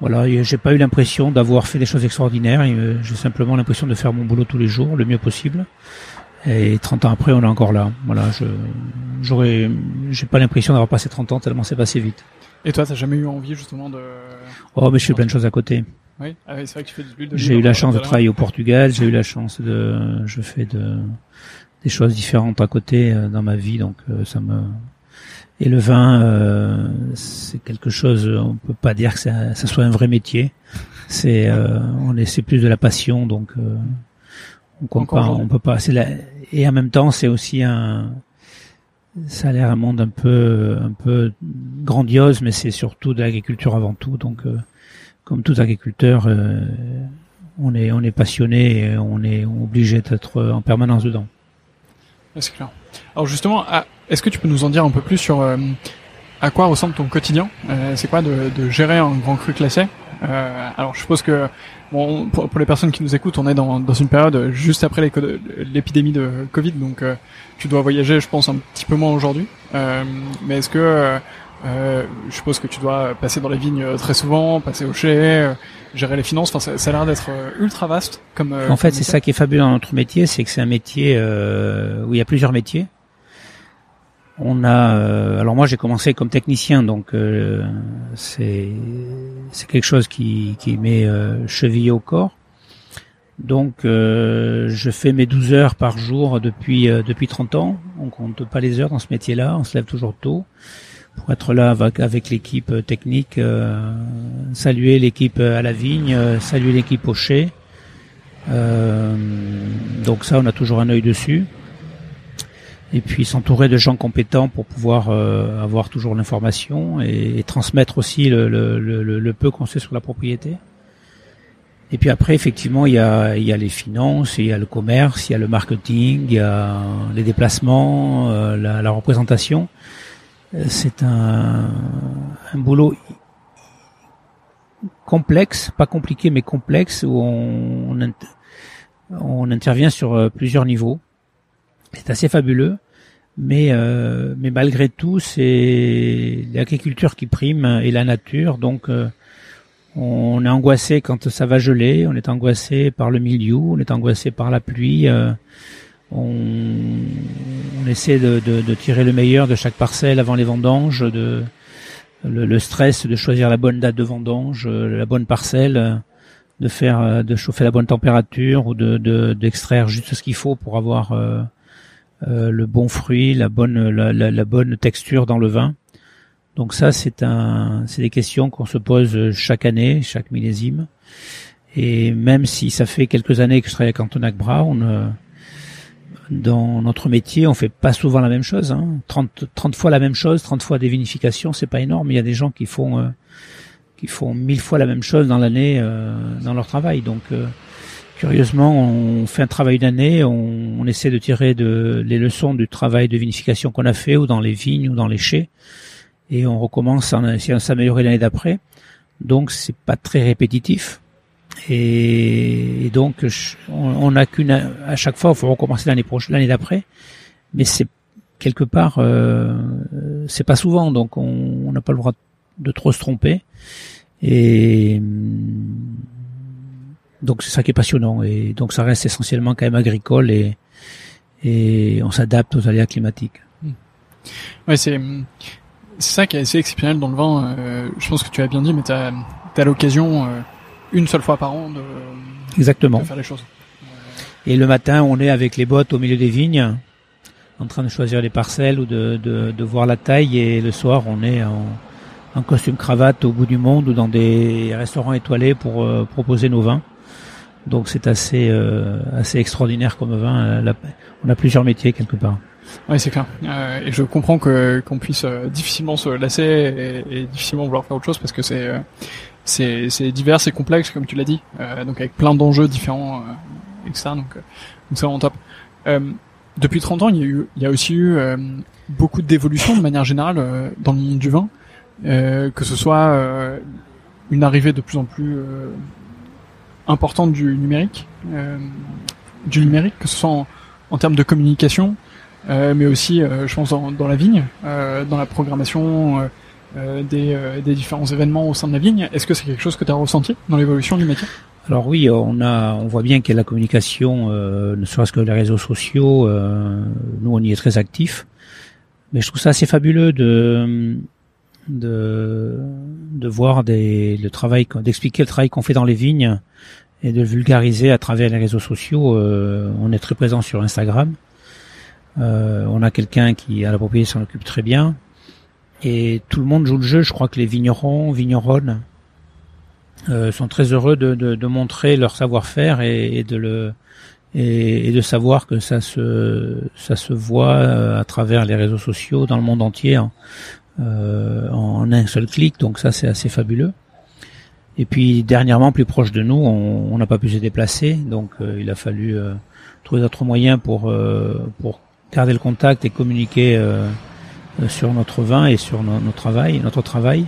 voilà, j'ai pas eu l'impression d'avoir fait des choses extraordinaires. J'ai simplement l'impression de faire mon boulot tous les jours, le mieux possible. Et 30 ans après, on est encore là. Voilà, je j'aurais, j'ai pas l'impression d'avoir passé 30 ans tellement c'est passé vite. Et toi, t'as jamais eu envie justement de Oh, mais je fais plein de choses à côté. Oui, ah c'est vrai que tu fais du J'ai eu la chance de travailler au Portugal. J'ai eu la chance de, je fais de des choses différentes à côté euh, dans ma vie, donc euh, ça me et le vin, euh, c'est quelque chose, on peut pas dire que ça, ça soit un vrai métier. C'est, euh, on est, c'est plus de la passion, donc euh, on compte pas, on peut pas. C'est la, et en même temps, c'est aussi un, ça a l'air un monde un peu, un peu grandiose, mais c'est surtout de l'agriculture avant tout. Donc, euh, comme tout agriculteur, euh, on est, on est passionné, et on est obligé d'être en permanence dedans. C'est clair. Alors justement, est-ce que tu peux nous en dire un peu plus sur euh, à quoi ressemble ton quotidien? Euh, C'est quoi de, de, gérer un grand cru classé euh, Alors je suppose que bon, pour, pour, les personnes qui nous écoutent, on est dans, dans une période juste après l'épidémie de Covid, donc euh, tu dois voyager, je pense, un petit peu moins aujourd'hui. mais est-ce que je suppose que tu dois passer dans les vignes très souvent, passer au chai, gérer les finances? Enfin, ça, ça a l'air d'être ultra vaste. Comme en fait, c'est ça qui est fabuleux dans notre métier, c'est que c'est un métier où il y a plusieurs métiers. On a, euh, alors moi j'ai commencé comme technicien, donc euh, c'est c'est quelque chose qui qui m'est euh, chevillé au corps. Donc je fais mes 12 heures par jour depuis depuis 30 ans. On compte pas les heures dans ce métier-là. On se lève toujours tôt pour être là avec, avec l'équipe technique, saluer l'équipe à la vigne, saluer l'équipe au chai. donc ça, on a toujours un œil dessus et puis s'entourer de gens compétents pour pouvoir euh, avoir toujours l'information et, transmettre aussi le, le, le, le peu qu'on sait sur la propriété. Et puis après, effectivement, il y a, y a les finances, il y a le commerce, il y a le marketing, il y a les déplacements, euh, la, la, représentation. Euh, c'est un, un boulot complexe, pas compliqué mais complexe, où on, on, on intervient sur plusieurs niveaux. C'est assez fabuleux, mais euh, mais malgré tout, c'est l'agriculture qui prime et la nature. Donc, euh, on est angoissé quand ça va geler, on est angoissé par le milieu, on est angoissé par la pluie. Euh, on, essaie de, tirer le meilleur de chaque parcelle avant les vendanges, de le, stress de choisir la bonne date de vendange, la bonne parcelle, de faire, de chauffer la bonne température ou de d'extraire juste ce qu'il faut pour avoir le bon fruit, la bonne, la, la, bonne texture dans le vin. Donc ça, c'est un, c'est des questions qu'on se pose chaque année, chaque millésime. Et même si ça fait quelques années que je travaille à Cantonac Brown, dans notre métier, on fait pas souvent la même chose. Hein. 30, 30 fois la même chose, 30 fois des vinifications, c'est pas énorme. Il y a des gens qui font euh, qui font mille fois la même chose dans l'année euh, dans leur travail. Donc euh, curieusement, on fait un travail d'année, on, essaie de tirer de, les leçons du travail de vinification qu'on a fait ou dans les vignes ou dans les chais, et on recommence en essayant de s'améliorer l'année d'après. Donc c'est pas très répétitif. Et, donc, on n'a qu'une à chaque fois, il faut recommencer l'année prochaine, l'année d'après. Mais c'est quelque part, euh, c'est pas souvent, donc on n'a pas le droit de trop se tromper. Et donc c'est ça qui est passionnant. Et donc ça reste essentiellement quand même agricole et et on s'adapte aux aléas climatiques. Ouais, c'est c'est ça qui est assez exceptionnel dans le vin. Euh, je pense que tu as bien dit, mais tu as, as l'occasion euh, une seule fois par an de, Exactement. faire les choses. Et le matin, on est avec les bottes au milieu des vignes, en train de choisir les parcelles ou de, de, de voir la taille. Et le soir, on est en, en, costume cravate au bout du monde ou dans des restaurants étoilés pour euh, proposer nos vins. Donc c'est assez euh, assez extraordinaire comme vin. on a plusieurs métiers quelque part. Oui, c'est clair. Euh, et je comprends que qu'on puisse euh, difficilement se lasser et, et, difficilement vouloir faire autre chose parce que c'est euh, c'est divers, c'est complexe, comme tu l'as dit, euh, donc avec plein d'enjeux différents, euh, etc. Donc, euh, donc c'est vraiment top. Euh, depuis 30 ans, il y a, eu, il y a aussi eu beaucoup d'évolutions de manière générale dans le monde du vin, que ce soit une arrivée de plus en plus importante du numérique, du numérique, que ce soit en, termes de communication, mais aussi, je pense, dans, dans la vigne, dans la programmation euh, des, euh, des, différents événements au sein de la vigne. Est-ce que c'est quelque chose que tu as ressenti dans l'évolution du métier? Alors oui, on a, on voit bien qu'il la communication, euh, ne serait-ce que les réseaux sociaux. Euh, nous, on y est très actifs, mais je trouve ça assez fabuleux de de, de voir des, le travail, d'expliquer le travail qu'on fait dans les vignes et de le vulgariser à travers les réseaux sociaux. Euh, on est très présent sur Instagram. Euh, on a quelqu'un qui à la propriété s'en occupe très bien et tout le monde joue le jeu. Je crois que les vignerons, vigneronnes euh, sont très heureux de, de, de montrer leur savoir-faire et, et, de le et, et, de savoir que ça se ça se voit euh, à travers les réseaux sociaux dans le monde entier en, euh, en un seul clic. Donc ça c'est assez fabuleux. Et puis dernièrement, plus proche de nous, on n'a pas pu se déplacer, donc euh, il a fallu euh, trouver d'autres moyens pour pour garder le contact et communiquer euh, sur notre vin et sur notre travail, notre travail.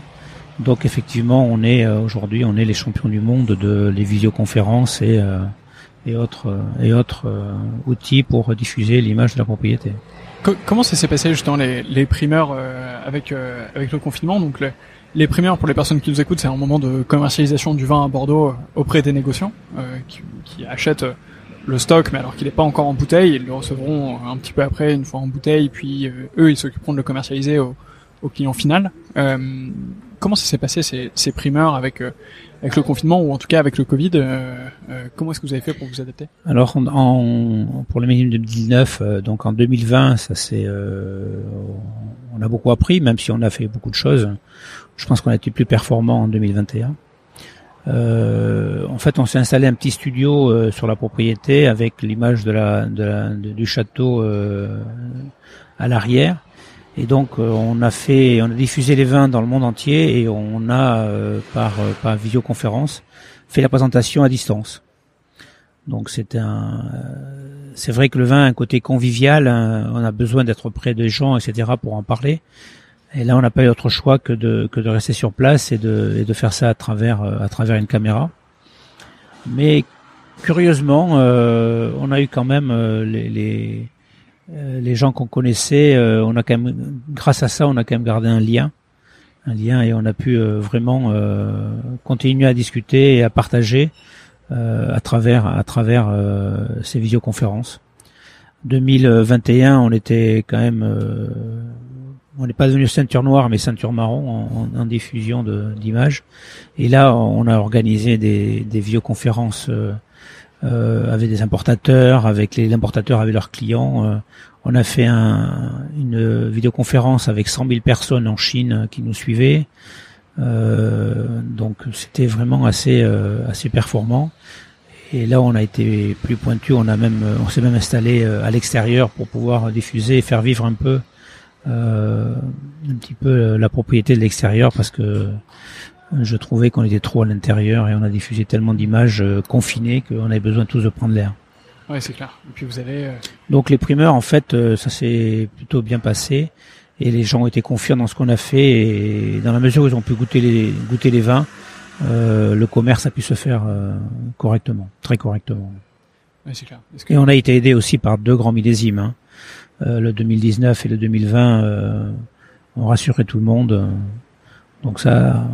Donc effectivement, on est euh, aujourd'hui, on est les champions du monde de les visioconférences et euh, et autres et autres outils pour diffuser l'image de la propriété. Comment ça s'est passé justement les, les primeurs avec avec le confinement? Donc les primeurs pour les personnes qui nous écoutent, c'est un moment de commercialisation du vin à Bordeaux auprès des négociants qui, qui, achètent le stock, mais alors qu'il n'est pas encore en bouteille, ils le recevront un petit peu après, une fois en bouteille, puis euh, eux, ils s'occuperont de le commercialiser au, au client final. Euh, comment ça s'est passé ces, ces primeurs avec euh, avec le confinement ou en tout cas avec le Covid euh, Comment est-ce que vous avez fait pour vous adapter? Alors, en, pour le minimum 2019, donc en 2020, ça c'est, on a beaucoup appris, même si on a fait beaucoup de choses. Je pense qu'on a été plus performant en 2021. Euh, en fait, on s'est installé un petit studio euh, sur la propriété avec l'image de la, de la du château euh, à l'arrière. Et donc, euh, on a fait, on a diffusé les vins dans le monde entier et on a euh, par par visioconférence fait la présentation à distance. Donc, c'est un, c'est vrai que le vin a un côté convivial. Hein, on a besoin d'être près des gens, etc., pour en parler. Et là, on n'a pas eu autre choix que de, que de rester sur place et de, et de faire ça à travers, euh, à travers une caméra. Mais curieusement, euh, on a eu quand même euh, les, les, les, gens qu'on connaissait. on a quand même, grâce à ça, on a quand même gardé un lien, un lien, et on a pu vraiment continuer à discuter et à partager à travers, à travers ces visioconférences. 2021, on était quand même on n'est pas devenu ceinture noire, mais ceinture marron en, en, diffusion d'images. Et là, on a organisé des, des vidéoconférences euh, euh, avec des importateurs, avec les importateurs avec leurs clients. Euh, on a fait un, une vidéoconférence avec 100 000 personnes en Chine qui nous suivaient. Euh, donc c'était vraiment assez assez performant. et là, on a été plus pointu. On a même, on s'est même installé à l'extérieur pour pouvoir diffuser et faire vivre un peu, un petit peu la propriété de l'extérieur, parce que je trouvais qu'on était trop à l'intérieur et on a diffusé tellement d'images confinées qu'on avait besoin tous de prendre l'air. Ouais, c'est clair. Et puis vous avez. Euh, Donc les primeurs, en fait, euh, ça s'est plutôt bien passé et les gens ont été confiants dans ce qu'on a fait et dans la mesure où ils ont pu goûter les goûter les vins, euh, le commerce a pu se faire euh, correctement, très correctement. Ouais, c'est clair. Et on a été aidé aussi par deux grands millésimes, hein. le 2019 et le 2020 ont rassuré tout le monde. Donc ça,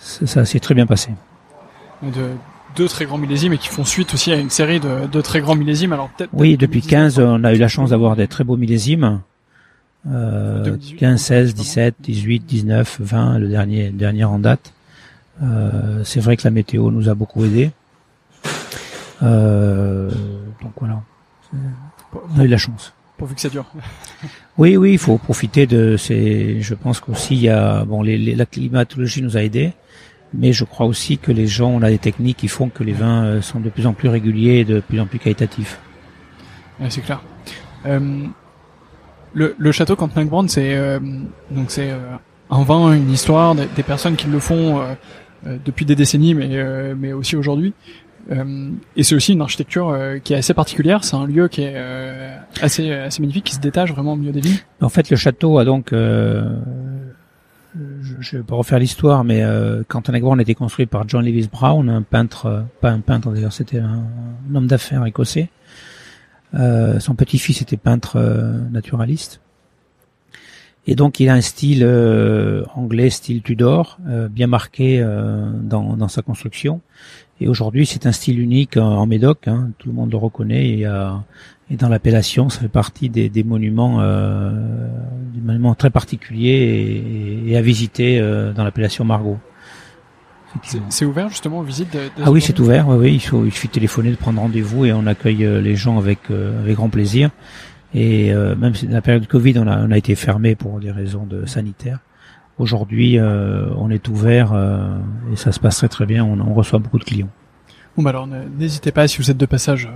ça, ça s'est très bien passé. De, deux très grands millésimes et qui font suite aussi à une série de, de très grands millésimes. Alors peut-être. Oui, depuis 15, on a eu la chance d'avoir des très beaux millésimes. Euh, 15, 16, 17, 18, 19, 20, le dernier, dernier en date. Euh, c'est vrai que la météo nous a beaucoup aidé. Euh, donc voilà, on a eu la chance. Pourvu que ça dure. oui, oui, il faut profiter de ces. Je pense qu'aussi il y a bon, les, la climatologie nous a aidés mais je crois aussi que les gens, on a des techniques qui font que les vins euh, sont de plus en plus réguliers et de plus en plus qualitatifs. Ouais, c'est clair. Euh, le, le, château Campnagbrand, c'est euh, donc c'est euh, un vin, une histoire, des, des personnes qui le font euh, depuis des décennies, mais mais aussi aujourd'hui. et c'est aussi une architecture qui est assez particulière. C'est un lieu qui est assez assez magnifique, qui se détache vraiment au milieu des villes. En fait, le château a donc je ne vais pas refaire l'histoire, mais euh, a été construit par John Lewis Brown, un peintre, euh, pas un peintre d'ailleurs, c'était un, homme d'affaires écossais. Euh, son petit-fils était peintre euh, naturaliste. Et donc il a un style euh, anglais, style Tudor, bien marqué dans, dans, sa construction. Et aujourd'hui c'est un style unique en, Médoc, hein, tout le monde le reconnaît. Et, et dans l'appellation, ça fait partie des, des monuments, des monuments très particuliers et, et à visiter dans l'appellation Margot. C'est ouvert justement aux visites de, Ah oui, c'est ouvert. Oui, oui, il, faut, il suffit de téléphoner, de prendre rendez-vous et on accueille les gens avec avec grand plaisir. Et euh, même si dans la période de Covid, on a, on a été fermé pour des raisons de sanitaires. Aujourd'hui, euh, on est ouvert euh, et ça se passe très très bien. On, on reçoit beaucoup de clients. Bon bah alors n'hésitez pas si vous êtes de passage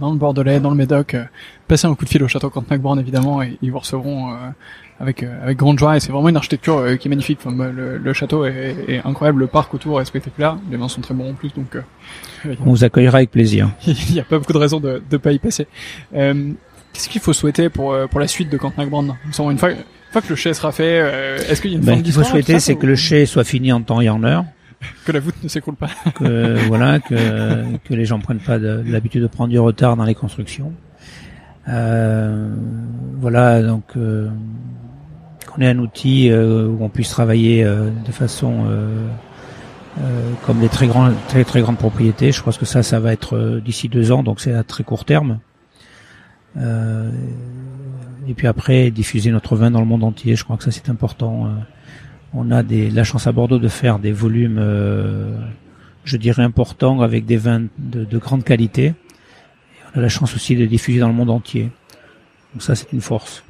dans le Bordelais, dans le Médoc, passez un coup de fil au château Cantenac-Born évidemment et ils vous recevront avec avec grande joie et c'est vraiment une architecture qui est magnifique. Enfin, le, le, château est, est, incroyable, le parc autour est spectaculaire, les vins sont très bons en plus donc. on vous accueillera avec plaisir. Il n'y a pas beaucoup de raisons de ne pas y passer. Qu'est-ce qu'il faut souhaiter pour euh, pour la suite de Cantenac Brand Une fois, fois que le chai sera fait, euh, est-ce qu'il y a une ben, forme qu'il faut souhaiter, c'est que le chai soit fini en temps et en heure. que la voûte ne s'écroule pas. que voilà, que que les gens prennent pas l'habitude de, prendre du retard dans les constructions. Euh, voilà, donc euh, qu'on ait un outil euh, où on puisse travailler de façon comme des très grands, très très grandes propriétés. Je pense que ça, ça va être d'ici deux ans, donc c'est à très court terme. Euh, et puis après, diffuser notre vin dans le monde entier, je crois que ça c'est important. Euh, on a la chance à Bordeaux de faire des volumes, euh, je dirais, importants avec des vins de, de, grande qualité. Et on a la chance aussi de diffuser dans le monde entier. Donc ça c'est une force.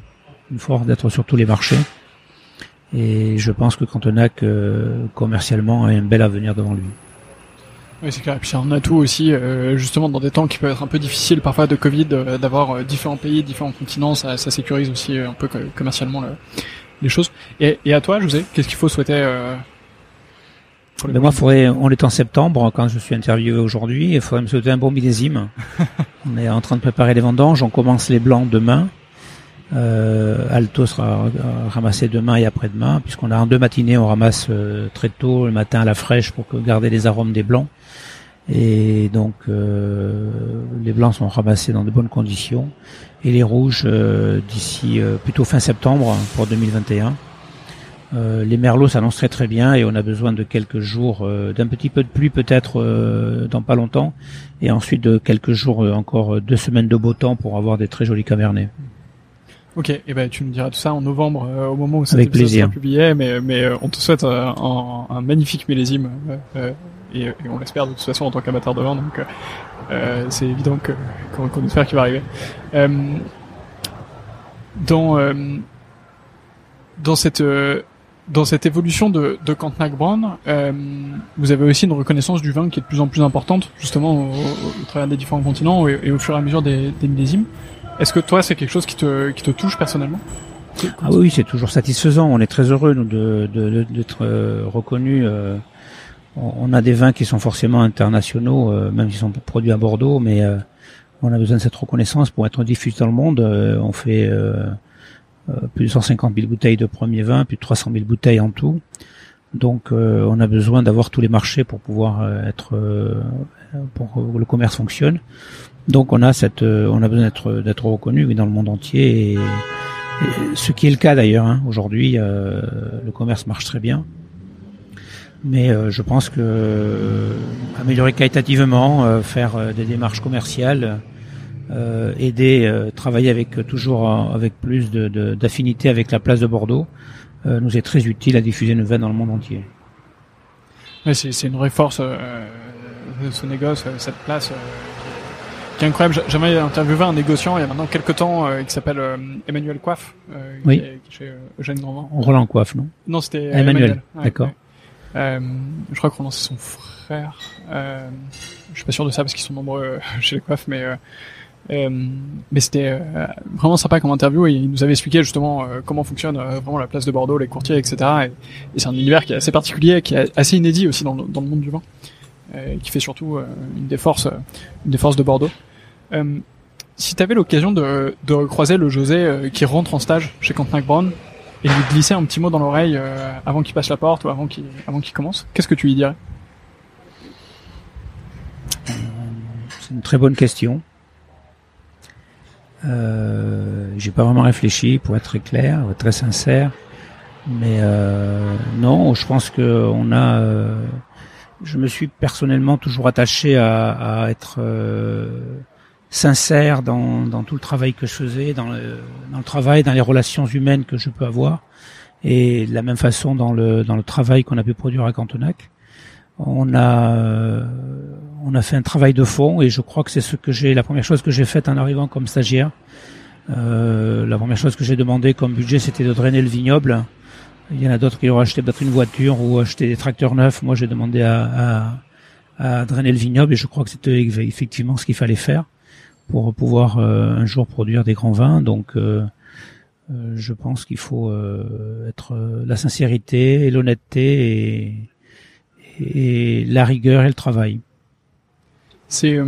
Une force d'être sur tous les marchés. Et je pense que Cantonac, euh, commercialement, a un bel avenir devant lui. Oui, c'est clair. Et puis c'est un atout aussi, euh, justement, dans des temps qui peuvent être un peu difficiles parfois de Covid, euh, d'avoir euh, différents pays, différents continents, ça, ça sécurise aussi un peu commercialement les choses. Et, et, à toi, José, qu'est-ce qu'il faut souhaiter ben moi, faudrait, on est en septembre quand je suis interviewé aujourd'hui. Il faudrait me souhaiter un bon millésime. on est en train de préparer les vendanges. On commence les blancs demain. Euh, Alto sera ramassé demain et après-demain, puisqu'on a en deux matinées, on ramasse très tôt le matin à la fraîche pour garder les arômes des blancs. Et donc euh, les blancs sont ramassés dans de bonnes conditions et les rouges euh, d'ici euh, plutôt fin septembre pour 2021. les merlots s'annoncent très très bien et on a besoin de quelques jours, d'un petit peu de pluie peut-être dans pas longtemps, et ensuite de quelques jours encore deux semaines de beau temps pour avoir des très jolis cabernets. Ok, et ben tu me diras tout ça en novembre au moment où ça sera publié, mais mais on te souhaite un, un, magnifique millésime et, on l'espère de toute façon en tant qu'amateur de vin, donc euh, euh c'est évident qu'on espère qu'il va arriver. Euh, dans euh, dans cette dans cette évolution de, de Cantenac Brown, euh, vous avez aussi une reconnaissance du vin qui est de plus en plus importante, justement au, au travers des différents continents et, et, au fur et à mesure des, des millésimes. Est-ce que toi, c'est quelque chose qui te, qui te touche personnellement? Ah oui, c'est toujours satisfaisant. On est très heureux nous de d'être euh, reconnus. Euh, on a des vins qui sont forcément internationaux, euh, même s'ils sont produits à Bordeaux, mais euh, on a besoin de cette reconnaissance pour être diffusé dans le monde. Euh, on fait euh, plus de 150 000 bouteilles de premier vin, plus de 300 000 bouteilles en tout. Donc on a besoin d'avoir tous les marchés pour pouvoir être pour que le commerce fonctionne. Donc on a cette on a besoin d'être d'être reconnu dans le monde entier ce qui est le cas d'ailleurs hein. aujourd'hui le commerce marche très bien. Mais je pense que améliorer qualitativement, faire des démarches commerciales euh, aider, euh, travailler avec toujours avec plus d'affinité de, avec la place de Bordeaux, euh, nous est très utile à diffuser nos vins dans le monde entier. Ouais, c'est une vraie force ce négoce, cette place qui est incroyable. J'aimerais interviewer un négociant il y a maintenant quelques temps qui s'appelle Emmanuel Coiffe, oui. qui, est, chez Eugène Grandvin. Roland Coiffe, non? Non, c'était Emmanuel. Emmanuel. D'accord. Euh, je crois Roland c'est son frère. Euh, je suis pas sûr de ça parce qu'ils sont nombreux chez les coiffes, mais euh, mais c'était euh, vraiment sympa comme interview et il nous avait expliqué justement euh, comment fonctionne vraiment la place de Bordeaux, les courtiers, etc. Et, et c'est un univers qui est assez particulier, qui est assez inédit aussi dans, le monde du vin, qui fait surtout une des forces, une des forces de Bordeaux. si tu avais l'occasion de, de croiser le José qui rentre en stage chez Cantenac Brown et lui glisser un petit mot dans l'oreille avant qu'il passe la porte ou avant qu'il commence, qu'est-ce que tu lui dirais? C'est une très bonne question. Euh, j'ai pas vraiment réfléchi pour être très clair, très sincère. Mais euh, non, je pense que on a. Euh, je me suis personnellement toujours attaché à, être euh, sincère dans, dans, tout le travail que je faisais, dans le, dans le travail, dans les relations humaines que je peux avoir, et de la même façon dans le dans le travail qu'on a pu produire à Cantonac. On a euh, on a fait un travail de fond et je crois que c'est ce que j'ai la première chose que j'ai faite en arrivant comme stagiaire. Euh, la première chose que j'ai demandé comme budget, c'était de drainer le vignoble. Il y en a d'autres qui auraient acheté peut-être une voiture ou acheté des tracteurs neufs. Moi, j'ai demandé à, à, à, drainer le vignoble et je crois que c'était effectivement ce qu'il fallait faire pour pouvoir euh, un jour produire des grands vins. Donc, euh, euh je pense qu'il faut être la sincérité et l'honnêteté et, et la rigueur et le travail c'est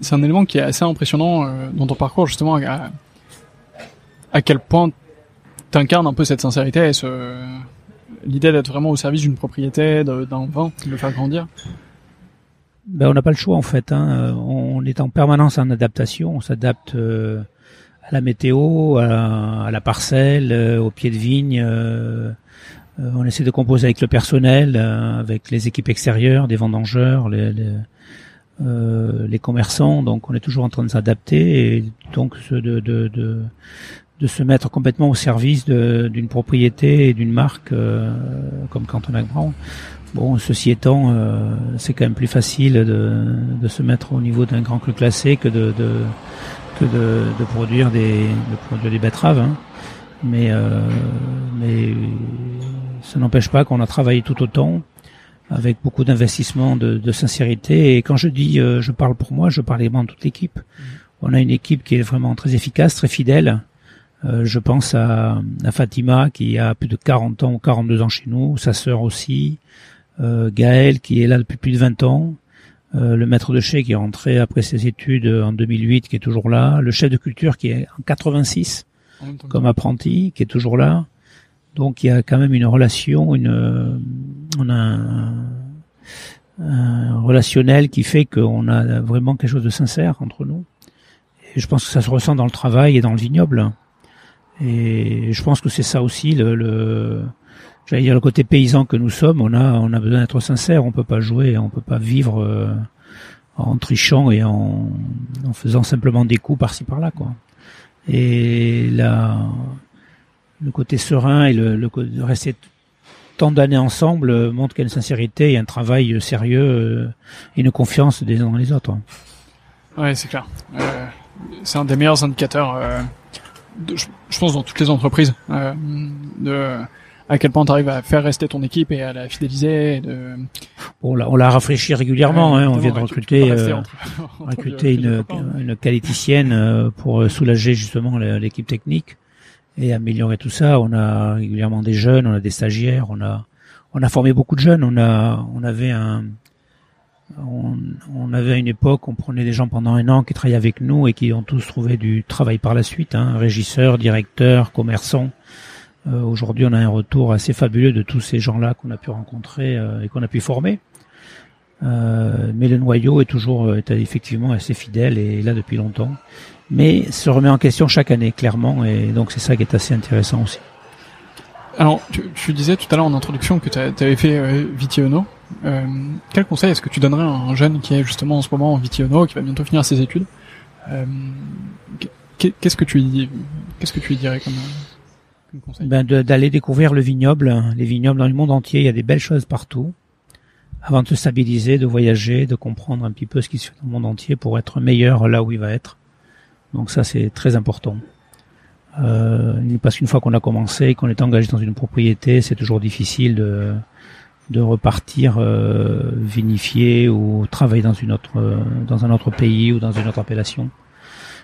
c'est un élément qui est assez impressionnant dans ton parcours justement à, à quel point t'incarnes un peu cette sincérité et ce l'idée d'être vraiment au service d'une propriété d'un vin de le faire grandir ben, on n'a pas le choix en fait hein. on est en permanence en adaptation on s'adapte euh, à la météo à la, parcelle au pied de vigne on essaie de composer avec le personnel avec les équipes extérieures des vendangeurs les, les euh, les commerçants, donc on est toujours en train de s'adapter et donc de, de, de, de, se mettre complètement au service d'une propriété et d'une marque euh, comme Cantonac Brown. Bon, ceci étant, euh, c'est quand même plus facile de, de se mettre au niveau d'un grand cru classé que de, de que de, de, produire des de produire des betteraves. Hein. Mais mais ça n'empêche pas qu'on a travaillé tout autant avec beaucoup d'investissement, de, de, sincérité. Et quand je dis, euh, je parle pour moi, je parle également de toute l'équipe. Mmh. On a une équipe qui est vraiment très efficace, très fidèle. Euh, je pense à, à, Fatima qui a plus de 40 ans ou 42 ans chez nous, sa sœur aussi, euh, Gaël qui est là depuis plus de 20 ans, euh, le maître de chez qui est rentré après ses études en 2008 qui est toujours là, le chef de culture qui est en 86 comme apprenti qui est toujours là. Donc il y a quand même une relation, une, on a un, relationnel qui fait qu'on a vraiment quelque chose de sincère entre nous. Et je pense que ça se ressent dans le travail et dans le vignoble. Et je pense que c'est ça aussi le, le j'allais dire le côté paysan que nous sommes. On a on a besoin d'être sincère. On peut pas jouer, on peut pas vivre euh, en trichant et en, en faisant simplement des coups par-ci par-là quoi. Et là le côté serein et le, le, rester tant d'années ensemble euh, montre qu'il y a une sincérité et un travail sérieux euh, et une confiance des uns dans les autres. Ouais, c'est clair. Euh, c'est un des meilleurs indicateurs, euh, de, je, pense, dans toutes les entreprises, euh, de, à quel point tu arrives à faire rester ton équipe et à la fidéliser. De... on l'a on l'a rafraîchi régulièrement. hein, on vient de recruter euh, recruter une, une qualiticienne pour soulager justement l'équipe technique et améliorer tout ça. On a régulièrement des jeunes, on a des stagiaires, on a on a formé beaucoup de jeunes. On a on avait un on, on, avait une époque, on prenait des gens pendant un an qui travaillaient avec nous et qui ont tous trouvé du travail par la suite, hein, régisseurs, directeurs, commerçants. Euh, Aujourd'hui, on a un retour assez fabuleux de tous ces gens-là qu'on a pu rencontrer euh, et qu'on a pu former. Euh, mais le noyau est toujours est effectivement assez fidèle et là depuis longtemps. Mais se remet en question chaque année, clairement, et donc c'est ça qui est assez intéressant aussi. Alors, tu, tu disais tout à l'heure en introduction que tu avais fait euh, Vitiono. Euh, quel conseil est-ce que tu donnerais à un jeune qui est justement en ce moment en Vitiono, qui va bientôt finir ses études? Euh, Qu'est-ce que tu qu'est-ce que tu lui dirais comme, ben D'aller découvrir le vignoble, les vignobles dans le monde entier. Il y a des belles choses partout. Avant de se stabiliser, de voyager, de comprendre un petit peu ce qui se fait dans le monde entier pour être meilleur là où il va être. Donc ça, c'est très important. Euh, parce qu'une fois qu'on a commencé, qu'on est engagé dans une propriété, c'est toujours difficile de, de repartir euh, vinifier ou travailler dans une autre euh, dans un autre pays ou dans une autre appellation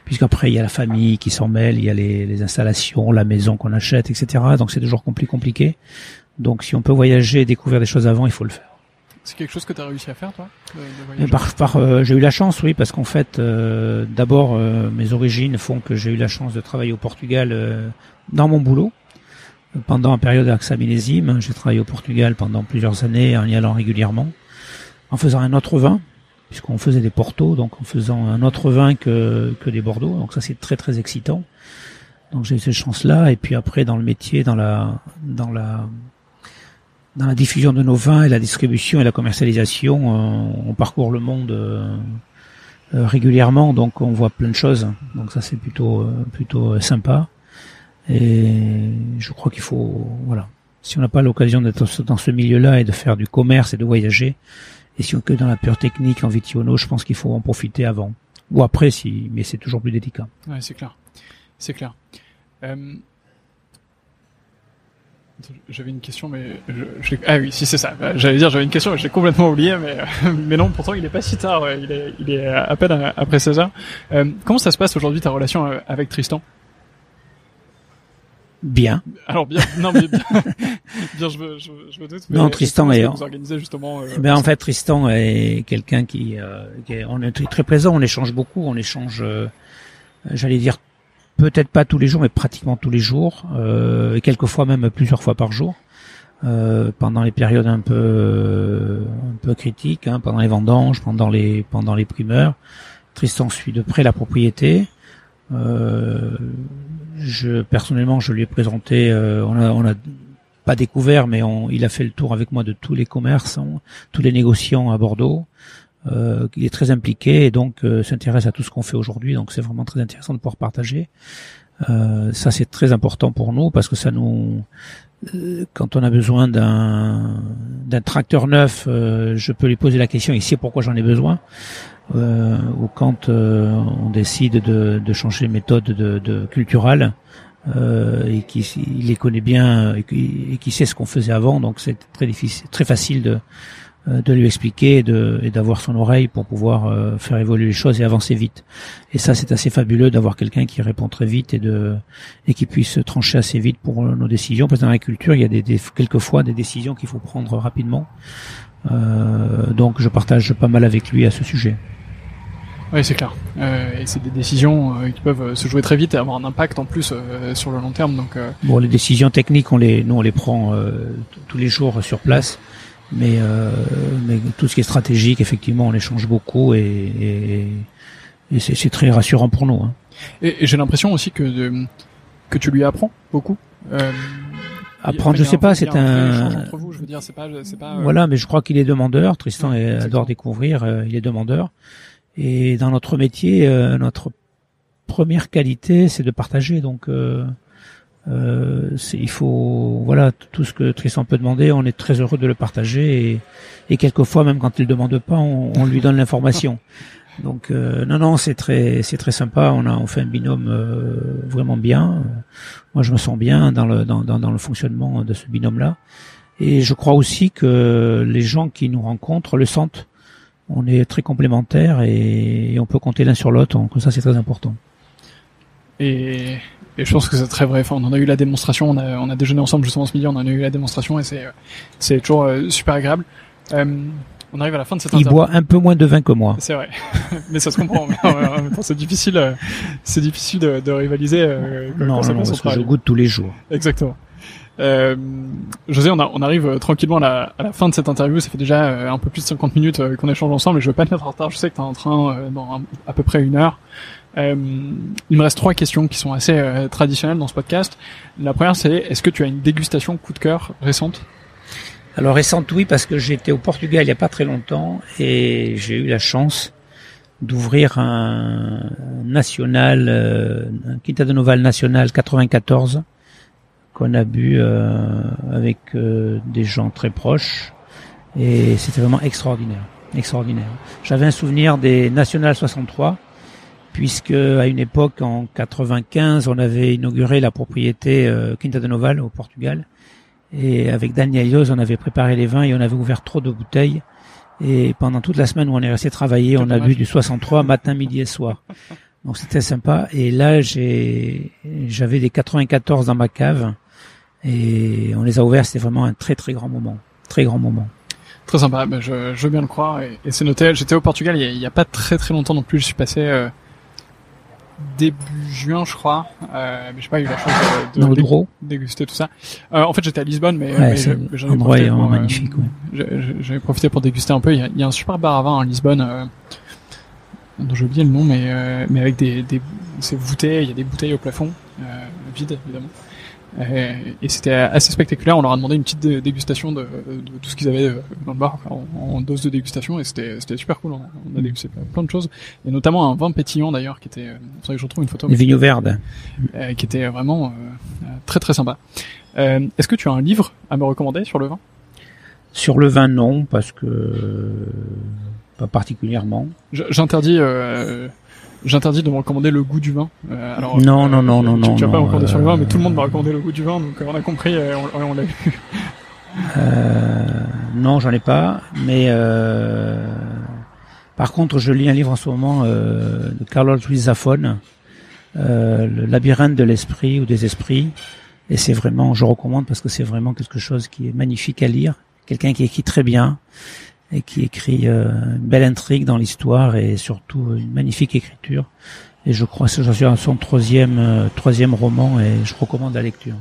puisqu'après il y a la famille qui s'en mêle il y a les, les installations la maison qu'on achète etc donc c'est toujours plus compliqué. Donc si on peut voyager et découvrir des choses avant il faut le faire. C'est quelque chose que tu as réussi à faire, toi de, de par, par, euh, J'ai eu la chance, oui, parce qu'en fait, euh, d'abord, euh, mes origines font que j'ai eu la chance de travailler au Portugal euh, dans mon boulot. Pendant la période d'Axa Millésime, j'ai travaillé au Portugal pendant plusieurs années en y allant régulièrement, en faisant un autre vin, puisqu'on faisait des portos, donc en faisant un autre vin que, que des Bordeaux. Donc ça, c'est très très excitant. Donc j'ai eu cette chance-là. Et puis après, dans le métier, dans la dans la dans la diffusion de nos vins et la distribution et la commercialisation, euh, on parcourt le monde euh, euh, régulièrement, donc on voit plein de choses. Donc ça c'est plutôt plutôt sympa. Et je crois qu'il faut voilà. Si on n'a pas l'occasion d'être dans ce milieu-là et de faire du commerce et de voyager, et si on est que dans la pure technique en vitiono, je pense qu'il faut en profiter avant ou après, si, mais c'est toujours plus délicat. Ouais, c'est clair, c'est clair. Euh, j'avais une question, mais je, ah oui, si c'est ça. J'allais dire j'avais une question, mais j'ai complètement oublié, mais mais non. Pourtant, il est pas si tard. Il est il est à peine après 16 heures. Euh, comment ça se passe aujourd'hui ta relation euh, avec Tristan? Bien. Alors bien, non mais bien, bien je, me, je, je me doute. Mais non, Tristan est. Vous organisez justement. Euh, ben en fait, Tristan est quelqu'un qui, euh, qui est, on est très, très présent. On échange beaucoup. On échange. Euh, J'allais dire peut-être pas tous les jours, mais pratiquement tous les jours, euh, et quelquefois même plusieurs fois par jour, euh, pendant les périodes un peu un peu critiques, hein, pendant les vendanges, pendant les pendant les primeurs. Tristan suit de près la propriété. Euh, je personnellement, je lui ai présenté. Euh, on a on a pas découvert, mais on, il a fait le tour avec moi de tous les commerçants, tous les négociants à Bordeaux. Euh, il est très impliqué et donc euh, s'intéresse à tout ce qu'on fait aujourd'hui. Donc c'est vraiment très intéressant de pouvoir partager. Euh, ça c'est très important pour nous parce que ça nous, quand on a besoin d'un d'un tracteur neuf, je peux lui poser la question ici pourquoi j'en ai besoin. Ou quand on décide de, de changer de méthode de, de culturelle et qui il les connaît bien et qui, et qui sait ce qu'on faisait avant, donc c'est très difficile, très facile de euh, de lui expliquer et d'avoir son oreille pour pouvoir euh, faire évoluer les choses et avancer vite. Et ça, c'est assez fabuleux d'avoir quelqu'un qui répond très vite et de et qui puisse trancher assez vite pour nos décisions. Parce que dans l'agriculture, il y a des, des, quelquefois des décisions qu'il faut prendre rapidement. Euh, donc, je partage pas mal avec lui à ce sujet. Oui, c'est clair. Euh, et c'est des décisions euh, qui peuvent se jouer très vite et avoir un impact en plus euh, sur le long terme. Donc, bon, les décisions techniques, on les, nous, on les prend tous les jours sur place. Mais, euh, mais tout ce qui est stratégique, effectivement, on échange beaucoup et, et, et c'est très rassurant pour nous. Hein. Et, et j'ai l'impression aussi que de, que tu lui apprends beaucoup. Euh, Apprendre, je sais pas, c'est un. Voilà, mais je crois qu'il est demandeur. Tristan adore découvrir, euh, il est demandeur. Et dans notre métier, euh, notre première qualité, c'est de partager. Donc, euh, euh, il faut, voilà, tout ce que Tristan peut demander, on est très heureux de le partager et, et quelquefois, même quand il ne demande pas, on, on lui donne l'information. Donc euh, non non c'est très c'est très sympa. On a on fait un binôme euh, vraiment bien. Moi je me sens bien dans le dans, dans, dans le fonctionnement de ce binôme là. Et je crois aussi que les gens qui nous rencontrent le sentent. On est très complémentaires et, et on peut compter l'un sur l'autre. Donc ça c'est très important. Et, et je pense que c'est très vrai. Enfin, on en a eu la démonstration. On a, on a déjeuné ensemble justement ce midi. On en a eu la démonstration et c'est c'est toujours euh, super agréable. Euh, on arrive à la fin de cette Il boit un peu moins de vin que moi. C'est vrai, mais ça se comprend. C'est difficile, euh, c'est difficile de, de rivaliser euh, quand- Non, quand ça non, au parce que je goûte tous les jours. Exactement. Euh, José, on, a- on arrive euh, tranquillement à la, à la fin de cette interview. Ça fait déjà euh, un peu plus de 50 minutes qu'on échange ensemble et je veux pas te mettre en retard. Je sais que tu es en train dans à peu près une heure. Euh, il me reste trois questions qui sont assez traditionnelles dans ce podcast. La première, c'est est-ce que tu as une dégustation coup de cœur récente? Alors récente oui parce que j'étais au Portugal il y a pas très longtemps et j'ai eu la chance d'ouvrir un national, un Quinta de Noval national 94 qu'on a bu euh, avec euh, des gens très proches et c'était vraiment extraordinaire, extraordinaire. J'avais un souvenir des National 63 puisque à une époque en 95 on avait inauguré la propriété euh, Quinta de Noval au Portugal et avec Daniel Yoz, on avait préparé les vins et on avait ouvert trop de bouteilles. Et pendant toute la semaine où on est resté travailler, on a bu du 63 matin, midi et soir. Donc c'était sympa. Et là, j'ai, j'avais des 94 dans ma cave et on les a ouverts. C'était vraiment un très très grand moment, très grand moment. Très sympa, ben, je, je veux bien le croire et, et c'est noté. J'étais au Portugal il y, a, pas très très longtemps non plus. Je suis passé euh, début juin, je crois. Euh, mais j'ai pas eu la chance de, déguster tout ça. Euh, en fait, j'étais à Lisbonne, mais, Ouais, mais j'en ai profité pour, euh, magnifique. ouais. profité pour déguster un peu. Il y a, il y a un super bar à vin à Lisbonne, dont j'ai oublié le nom, mais euh, mais avec des, des c'est voûté. Il y a des bouteilles au plafond, euh, vides évidemment. Euh, et c'était assez spectaculaire. On leur a demandé une petite dé- dégustation de, de tout ce qu'ils avaient euh, dans le bar, en, en dose de dégustation, et c'était c'était super cool. On a, dégusté plein, plein de choses, et notamment un vin pétillant d'ailleurs, qui était. euh, faudrait que je retrouve une photo. Verdes. euh, qui était vraiment euh, très très sympa. Euh, Est-ce que tu as un livre à me recommander sur le vin? Sur le vin, non, parce que pas particulièrement. J'interdis, euh, j'interdis de me recommander le goût du vin. Euh, alors, Non, euh, non, non, non, tu, non, Tu vas pas non, recommander sur le vin, euh, mais tout le monde m'a recommandé le goût du vin, donc euh, on a compris, on, on l'a vu. Euh, non, j'en ai pas. Mais euh, par contre, je lis un livre en ce moment euh, de Carlos Ruiz Zafón, euh, le labyrinthe de l'esprit ou des esprits. Et c'est vraiment, je recommande parce que c'est vraiment quelque chose qui est magnifique à lire. Quelqu'un qui écrit très bien et qui écrit euh, une belle intrigue dans l'histoire et surtout une magnifique écriture. Et je crois que j'en suis à son troisième euh, troisième roman et je recommande la lecture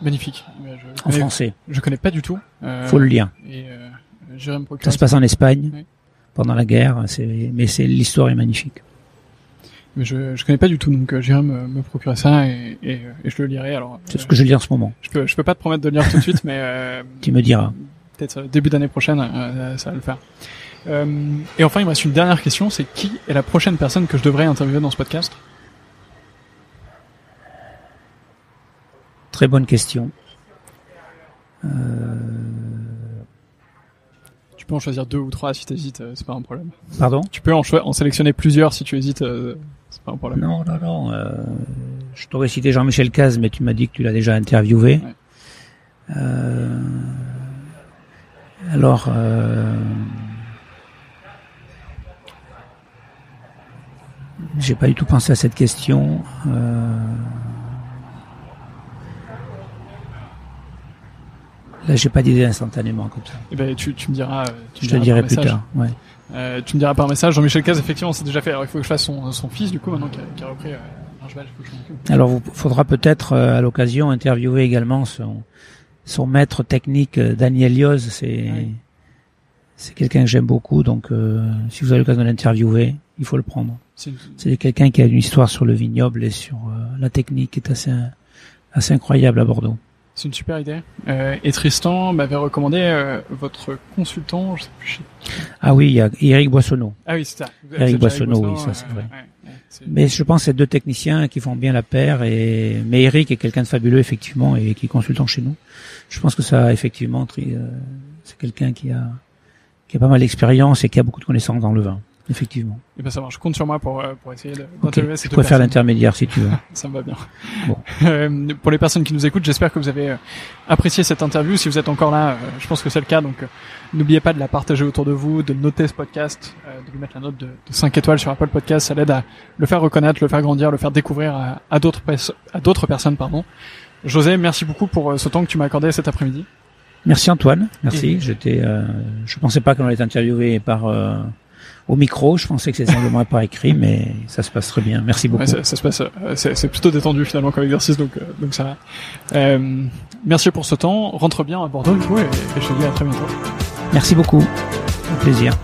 Magnifique. Je, en connais, français. je connais pas du tout. Euh, Faut le lire. Et euh. Ça se passe en Espagne Oui. pendant la guerre, c'est mais c'est l'histoire est magnifique. Mais je, je connais pas du tout, donc euh, j'irai me, me procurer ça et, et, et je le lirai. Alors, C'est euh, ce que je lis en ce moment. je peux, je peux pas te promettre de le lire tout de suite, mais euh, Tu me diras. Peut-être euh, début d'année prochaine, euh, ça va le faire. Euh, et enfin, il me reste une dernière question, c'est qui est la prochaine personne que je devrais interviewer dans ce podcast? Très bonne question. Euh, Tu peux en choisir deux ou trois si t'hésites, euh, c'est pas un problème. pardon? Tu peux en, sélectionner plusieurs si tu hésites, euh, c'est pas un problème. Non, non, non. euh, je t'aurais cité Jean-Michel Caz, mais tu m'as dit que tu l'as déjà interviewé. Ouais. Euh, alors, euh, j'ai pas du tout pensé à cette question. Euh, là, j'ai pas d'idée instantanément comme ça. Eh ben, tu, tu me diras. euh, me Je te dirai plus message. tard. Ouais. Euh, tu me diras par message. Jean-Michel Caz, effectivement, c'est déjà fait. Alors, il faut que je fasse son, son fils, du coup, maintenant qui a, qui a repris euh, un cheval, il faut que je. Alors, il faudra peut-être euh, à l'occasion interviewer également son, son maître technique euh, Daniel Yoz. C'est Oui. c'est quelqu'un que j'aime beaucoup, donc euh, si vous avez l'occasion de l'interviewer, il faut le prendre. C'est quelqu'un qui a une histoire sur le vignoble et sur euh, la technique qui est assez assez incroyable à Bordeaux. C'est une super idée. Euh, et Tristan m'avait recommandé euh, votre consultant, je sais plus. chez- Ah oui, il y a Eric Boissonneau. Ah oui, c'est ça. Eric Boissonneau, oui, ça, c'est vrai. Mais je pense que c'est deux techniciens qui font bien la paire. Et mais Eric est quelqu'un de fabuleux effectivement et qui est consultant chez nous. Je pense que ça effectivement, euh, c'est quelqu'un qui a qui a pas mal d'expérience et qui a beaucoup de connaissances dans le vin. effectivement. Et ben ça marche. Compte sur moi pour euh, pour essayer d'interviewer okay. Je faire l'intermédiaire si tu veux. ça me va bien. Bon. Euh, pour les personnes qui nous écoutent, j'espère que vous avez euh, apprécié cette interview. Si vous êtes encore là, je pense que c'est le cas. Donc n'oubliez pas de la partager autour de vous, de noter ce podcast, de lui mettre la note de, de 5 étoiles sur Apple Podcast. Ça l'aide à le faire reconnaître, le faire grandir, le faire découvrir à, à d'autres personnes. Pardon. José, merci beaucoup pour ce temps que tu m'as accordé cet après-midi. Merci Antoine, merci. J'étais, euh, je pensais pas qu'on allait être interviewé par euh, au micro. Je pensais que c'était simplement par écrit, mais ça se passe très bien. Merci beaucoup. Ouais, ça, ça, se passe, euh, c'est plutôt détendu finalement comme exercice, donc euh, donc ça. Euh, merci pour ce temps. Rentre bien à Bordeaux et, et je te dis à très bientôt. Merci beaucoup. Un plaisir.